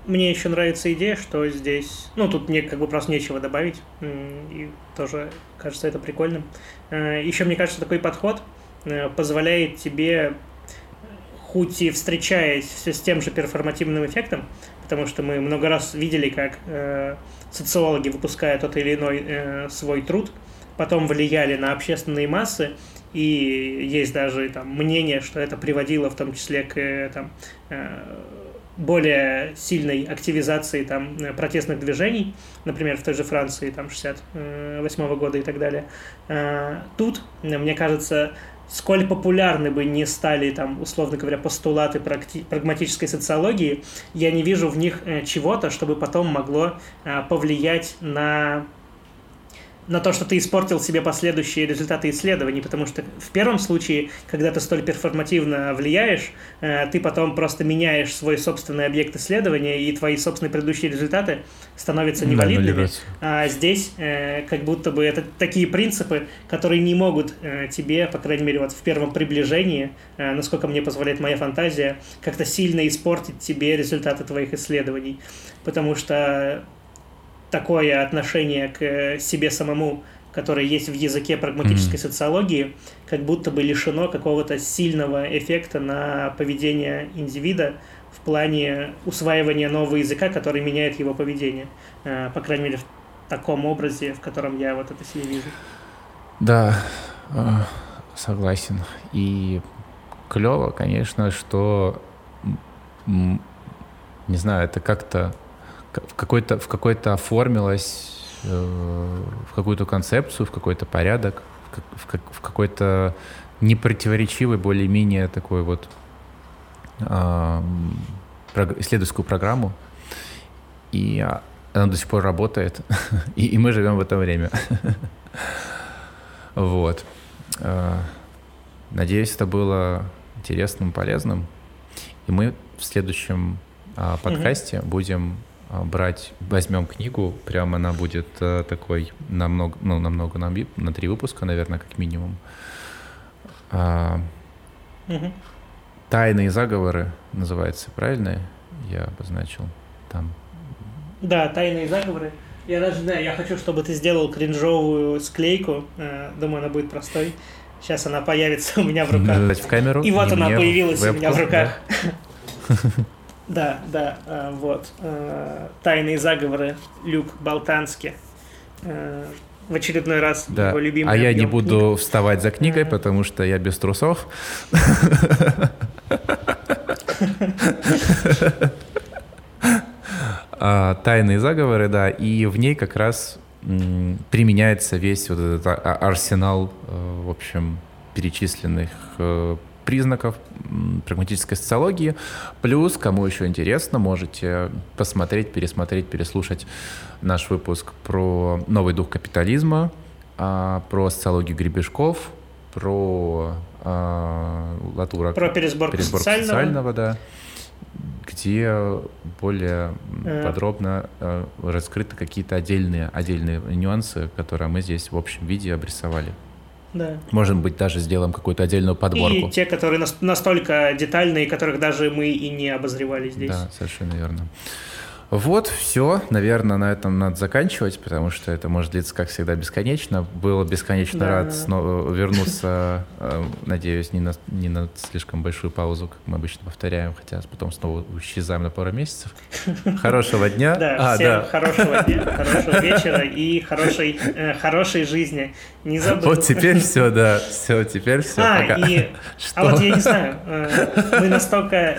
Мне еще нравится идея, что здесь, ну, тут мне как бы просто нечего добавить, и тоже кажется это прикольным. Э, еще мне кажется, такой подход э, позволяет тебе хоть и встречаясь все с тем же перформативным эффектом, потому что мы много раз видели, как э, социологи, выпуская тот или иной свой труд, потом влияли на общественные массы, и есть даже там мнение, что это приводило в том числе к э, там, э, более сильной активизации там протестных движений, например, в той же Франции там 68 -го года и так далее. Э, тут, мне кажется, сколь популярны бы не стали, там, условно говоря, постулаты прагматической социологии, я не вижу в них э, чего-то, чтобы потом могло э, повлиять на на то, что ты испортил себе последующие результаты исследований, потому что в первом случае, когда ты столь перформативно влияешь, э, ты потом просто меняешь свой собственный объект исследования, и твои собственные предыдущие результаты становятся невалидными. Да, а здесь э, как будто бы это такие принципы, которые не могут э, тебе, по крайней мере, вот в первом приближении, насколько мне позволяет моя фантазия, как-то сильно испортить тебе результаты твоих исследований. Потому что такое отношение к себе самому, которое есть в языке прагматической mm-hmm. социологии, как будто бы лишено какого-то сильного эффекта на поведение индивида в плане усваивания нового языка, который меняет его поведение. Э, по крайней мере, в таком образе, в котором я вот это себе вижу. Да, э, согласен. И клево, конечно, что не знаю, это как-то в какой-то в какой-то оформилось э, в какую-то концепцию, в какой-то порядок, в, как, в какой-то непротиворечивый, более-менее такой вот э, исследовательскую программу. И она до сих пор работает, и, и мы живем в это время. вот. Э, надеюсь, это было интересным, полезным. И мы в следующем а, подкасте будем брать, возьмем книгу, прямо она будет а, такой намного, ну, намного, на, на три выпуска, наверное, как минимум. А, угу. Тайные заговоры называется, правильно я обозначил там? Да, тайные заговоры. Я даже знаю, я хочу, чтобы ты сделал кринжовую склейку. Э, думаю, она будет простой. Сейчас она появится у меня в руках. В камеру. И вот она появилась у меня в руках. Да, да, э, вот. Э, Тайные заговоры Люк Болтански. В очередной раз да. его любимый. А я не буду книг. вставать за книгой, потому что я без трусов. А, тайные заговоры, да, и в ней как раз применяется весь вот этот а, арсенал, э, в общем, перечисленных э, признаков прагматической социологии. Плюс, кому еще интересно, можете посмотреть, пересмотреть, переслушать наш выпуск про новый дух капитализма, а, про социологию гребешков, про Латура. Про пересборку, пересборку социального. социального, да где более э. подробно э, раскрыты какие-то отдельные, отдельные нюансы, которые мы здесь в общем виде обрисовали. Да. Может быть, даже сделаем какую-то отдельную подборку. И те, которые настолько детальные, которых даже мы и не обозревали здесь. Да, совершенно верно. Вот, все. Наверное, на этом надо заканчивать, потому что это может длиться, как всегда, бесконечно. Было бесконечно да. рад снова вернуться, э, надеюсь, не на, не на слишком большую паузу, как мы обычно повторяем, хотя потом снова исчезаем на пару месяцев. Хорошего дня. Да, а, всем да. хорошего дня, хорошего вечера и хорошей, э, хорошей жизни. Не забыл. Вот теперь все, да, все, теперь все. А, пока. и... а вот я не знаю, э, мы настолько